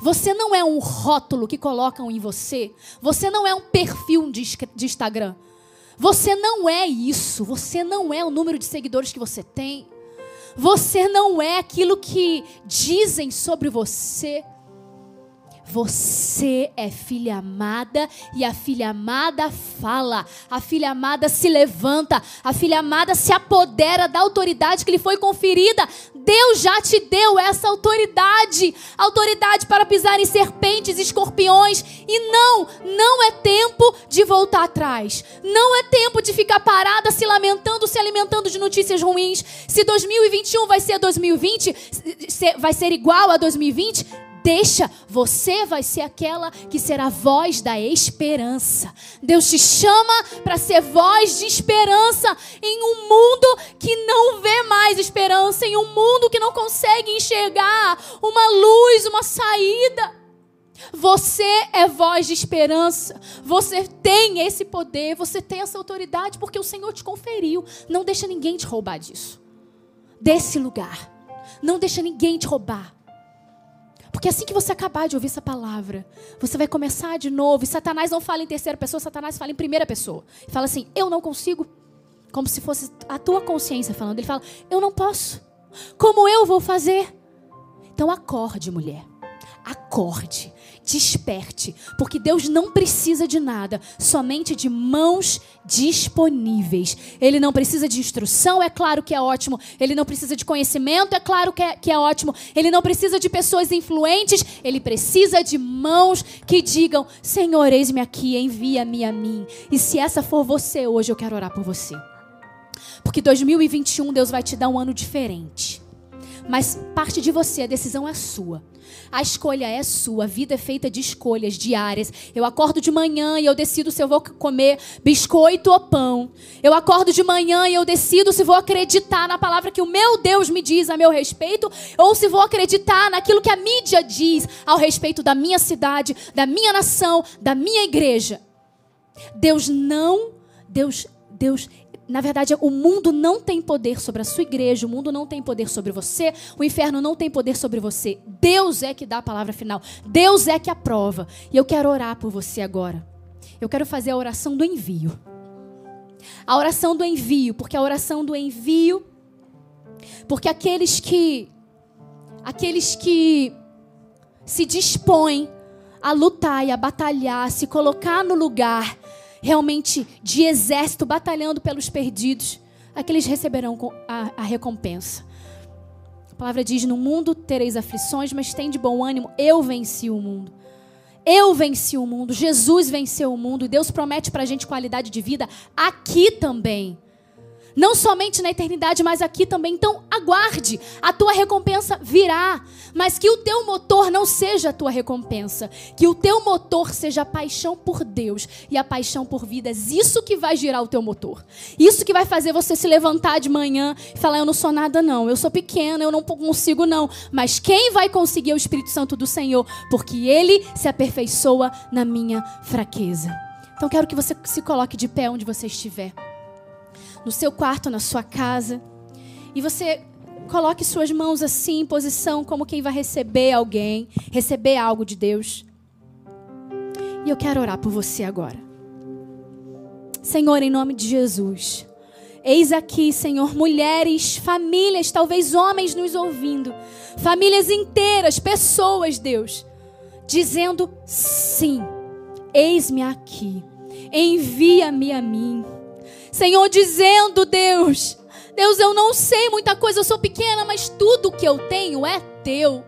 Você não é um rótulo que colocam em você. Você não é um perfil de, Instagram. Você não é isso. Você não é o número de seguidores que você tem. Você não é aquilo que dizem sobre você. Você é filha amada e a filha amada fala, a filha amada se levanta, a filha amada se apodera da autoridade que lhe foi conferida. Deus já te deu essa autoridade autoridade para pisar em serpentes, escorpiões. E não, não é tempo de voltar atrás. Não é tempo de ficar parada se lamentando, se alimentando de notícias ruins. Se 2021 vai ser 2020, vai ser igual a 2020, deixa, você vai ser aquela que será voz da esperança. Deus te chama para ser voz de esperança em um mundo que não vê mais esperança, em um mundo que não consegue enxergar uma luz, uma saída. Você é voz de esperança. Você tem esse poder, você tem essa autoridade porque o Senhor te conferiu. Não deixa ninguém te roubar disso. Desse lugar. Não deixa ninguém te roubar. Porque assim que você acabar de ouvir essa palavra, você vai começar de novo. E Satanás não fala em terceira pessoa, Satanás fala em primeira pessoa. Fala assim: Eu não consigo. Como se fosse a tua consciência falando. Ele fala: Eu não posso. Como eu vou fazer? Então acorde, mulher. Acorde desperte, porque Deus não precisa de nada, somente de mãos disponíveis. Ele não precisa de instrução, é claro que é ótimo. Ele não precisa de conhecimento, é claro que é, que é ótimo. Ele não precisa de pessoas influentes, ele precisa de mãos que digam: Senhor, eis-me aqui, envia-me a mim. E se essa for você hoje, eu quero orar por você. Porque 2021 Deus vai te dar um ano diferente. Mas parte de você, a decisão é sua. A escolha é sua, a vida é feita de escolhas diárias. Eu acordo de manhã e eu decido se eu vou comer biscoito ou pão. Eu acordo de manhã e eu decido se vou acreditar na palavra que o meu Deus me diz a meu respeito ou se vou acreditar naquilo que a mídia diz ao respeito da minha cidade, da minha nação, da minha igreja. Deus não, Deus, Deus na verdade, o mundo não tem poder sobre a sua igreja, o mundo não tem poder sobre você, o inferno não tem poder sobre você. Deus é que dá a palavra final. Deus é que aprova. E eu quero orar por você agora. Eu quero fazer a oração do envio. A oração do envio, porque a oração do envio, porque aqueles que aqueles que se dispõem a lutar e a batalhar, a se colocar no lugar realmente de exército batalhando pelos perdidos, aqueles receberão a, a recompensa. A palavra diz: No mundo tereis aflições, mas tem de bom ânimo, eu venci o mundo. Eu venci o mundo, Jesus venceu o mundo, e Deus promete para a gente qualidade de vida aqui também. Não somente na eternidade, mas aqui também. Então, aguarde. A tua recompensa virá. Mas que o teu motor não seja a tua recompensa. Que o teu motor seja a paixão por Deus e a paixão por vidas. Isso que vai girar o teu motor. Isso que vai fazer você se levantar de manhã e falar: Eu não sou nada, não. Eu sou pequena, eu não consigo, não. Mas quem vai conseguir é o Espírito Santo do Senhor. Porque ele se aperfeiçoa na minha fraqueza. Então, quero que você se coloque de pé onde você estiver no seu quarto, na sua casa. E você coloque suas mãos assim, em posição como quem vai receber alguém, receber algo de Deus. E eu quero orar por você agora. Senhor, em nome de Jesus. Eis aqui, Senhor, mulheres, famílias, talvez homens nos ouvindo, famílias inteiras, pessoas, Deus, dizendo sim, eis-me aqui, envia-me a mim. Senhor, dizendo, Deus, Deus, eu não sei muita coisa, eu sou pequena, mas tudo que eu tenho é teu.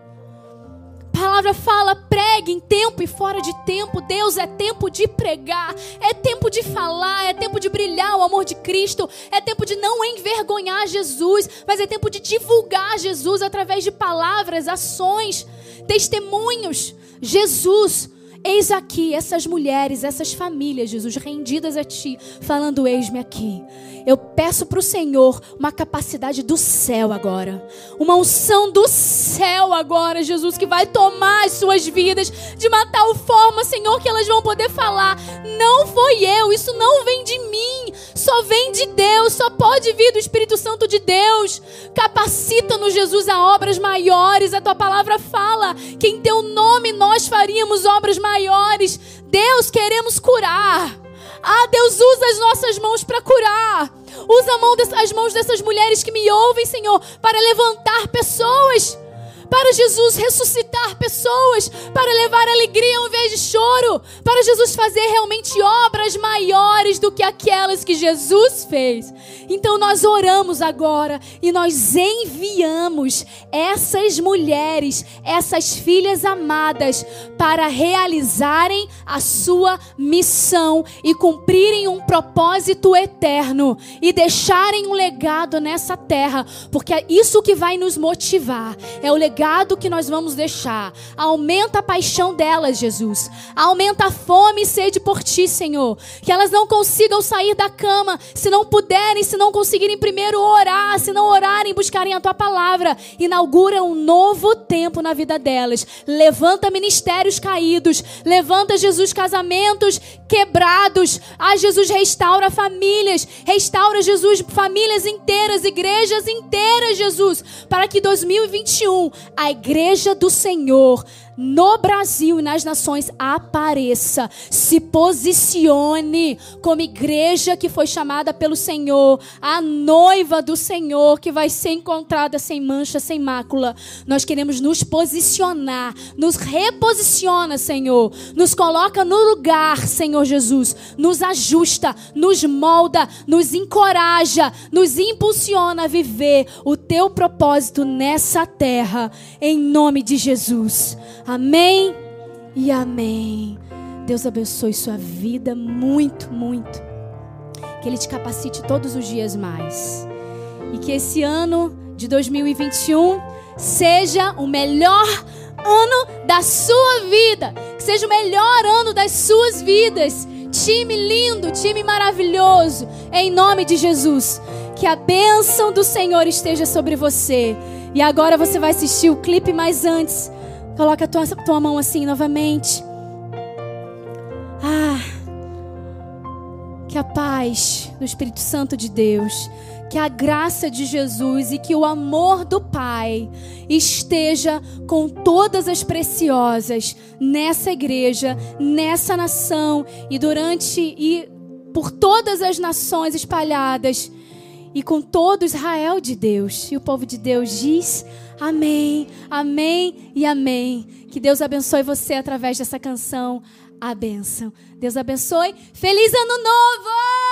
A palavra fala, pregue em tempo e fora de tempo. Deus é tempo de pregar, é tempo de falar, é tempo de brilhar o amor de Cristo, é tempo de não envergonhar Jesus, mas é tempo de divulgar Jesus através de palavras, ações, testemunhos. Jesus, Eis aqui essas mulheres, essas famílias, Jesus, rendidas a Ti, falando: Eis-me aqui. Eu peço para o Senhor uma capacidade do céu agora, uma unção do céu agora, Jesus, que vai tomar as suas vidas de uma tal forma, Senhor, que elas vão poder falar: Não foi eu, isso não vem de mim, só vem de Deus, só pode vir do Espírito Santo de Deus. Capacita-nos, Jesus, a obras maiores. A tua palavra fala que em teu nome nós faríamos obras maiores. Deus, queremos curar. Ah, Deus, usa as nossas mãos para curar. Usa mão as mãos dessas mulheres que me ouvem, Senhor, para levantar pessoas para Jesus ressuscitar pessoas, para levar alegria ao invés de choro, para Jesus fazer realmente obras maiores do que aquelas que Jesus fez. Então nós oramos agora e nós enviamos essas mulheres, essas filhas amadas, para realizarem a sua missão e cumprirem um propósito eterno e deixarem um legado nessa terra, porque é isso que vai nos motivar, é o legado legado que nós vamos deixar. Aumenta a paixão delas, Jesus. Aumenta a fome e sede por ti, Senhor. Que elas não consigam sair da cama se não puderem, se não conseguirem primeiro orar, se não orarem, buscarem a tua palavra. Inaugura um novo tempo na vida delas. Levanta ministérios caídos. Levanta, Jesus, casamentos quebrados. Ah, Jesus, restaura famílias. Restaura, Jesus, famílias inteiras, igrejas inteiras, Jesus. Para que 2021 a igreja do Senhor no Brasil e nas nações apareça, se posicione como igreja que foi chamada pelo Senhor, a noiva do Senhor que vai ser encontrada sem mancha, sem mácula. Nós queremos nos posicionar, nos reposiciona, Senhor, nos coloca no lugar, Senhor Jesus, nos ajusta, nos molda, nos encoraja, nos impulsiona a viver o teu propósito nessa terra, em nome de Jesus. Amém e amém. Deus abençoe sua vida muito, muito. Que Ele te capacite todos os dias mais. E que esse ano de 2021 seja o melhor ano da sua vida. Que seja o melhor ano das suas vidas. Time lindo, time maravilhoso. Em nome de Jesus. Que a bênção do Senhor esteja sobre você. E agora você vai assistir o clipe, mas antes. Coloca a tua, tua mão assim novamente. Ah, que a paz do Espírito Santo de Deus, que a graça de Jesus e que o amor do Pai esteja com todas as preciosas nessa igreja, nessa nação e durante e por todas as nações espalhadas e com todo Israel de Deus. E o povo de Deus diz: Amém, amém e amém. Que Deus abençoe você através dessa canção. A bênção. Deus abençoe. Feliz Ano Novo!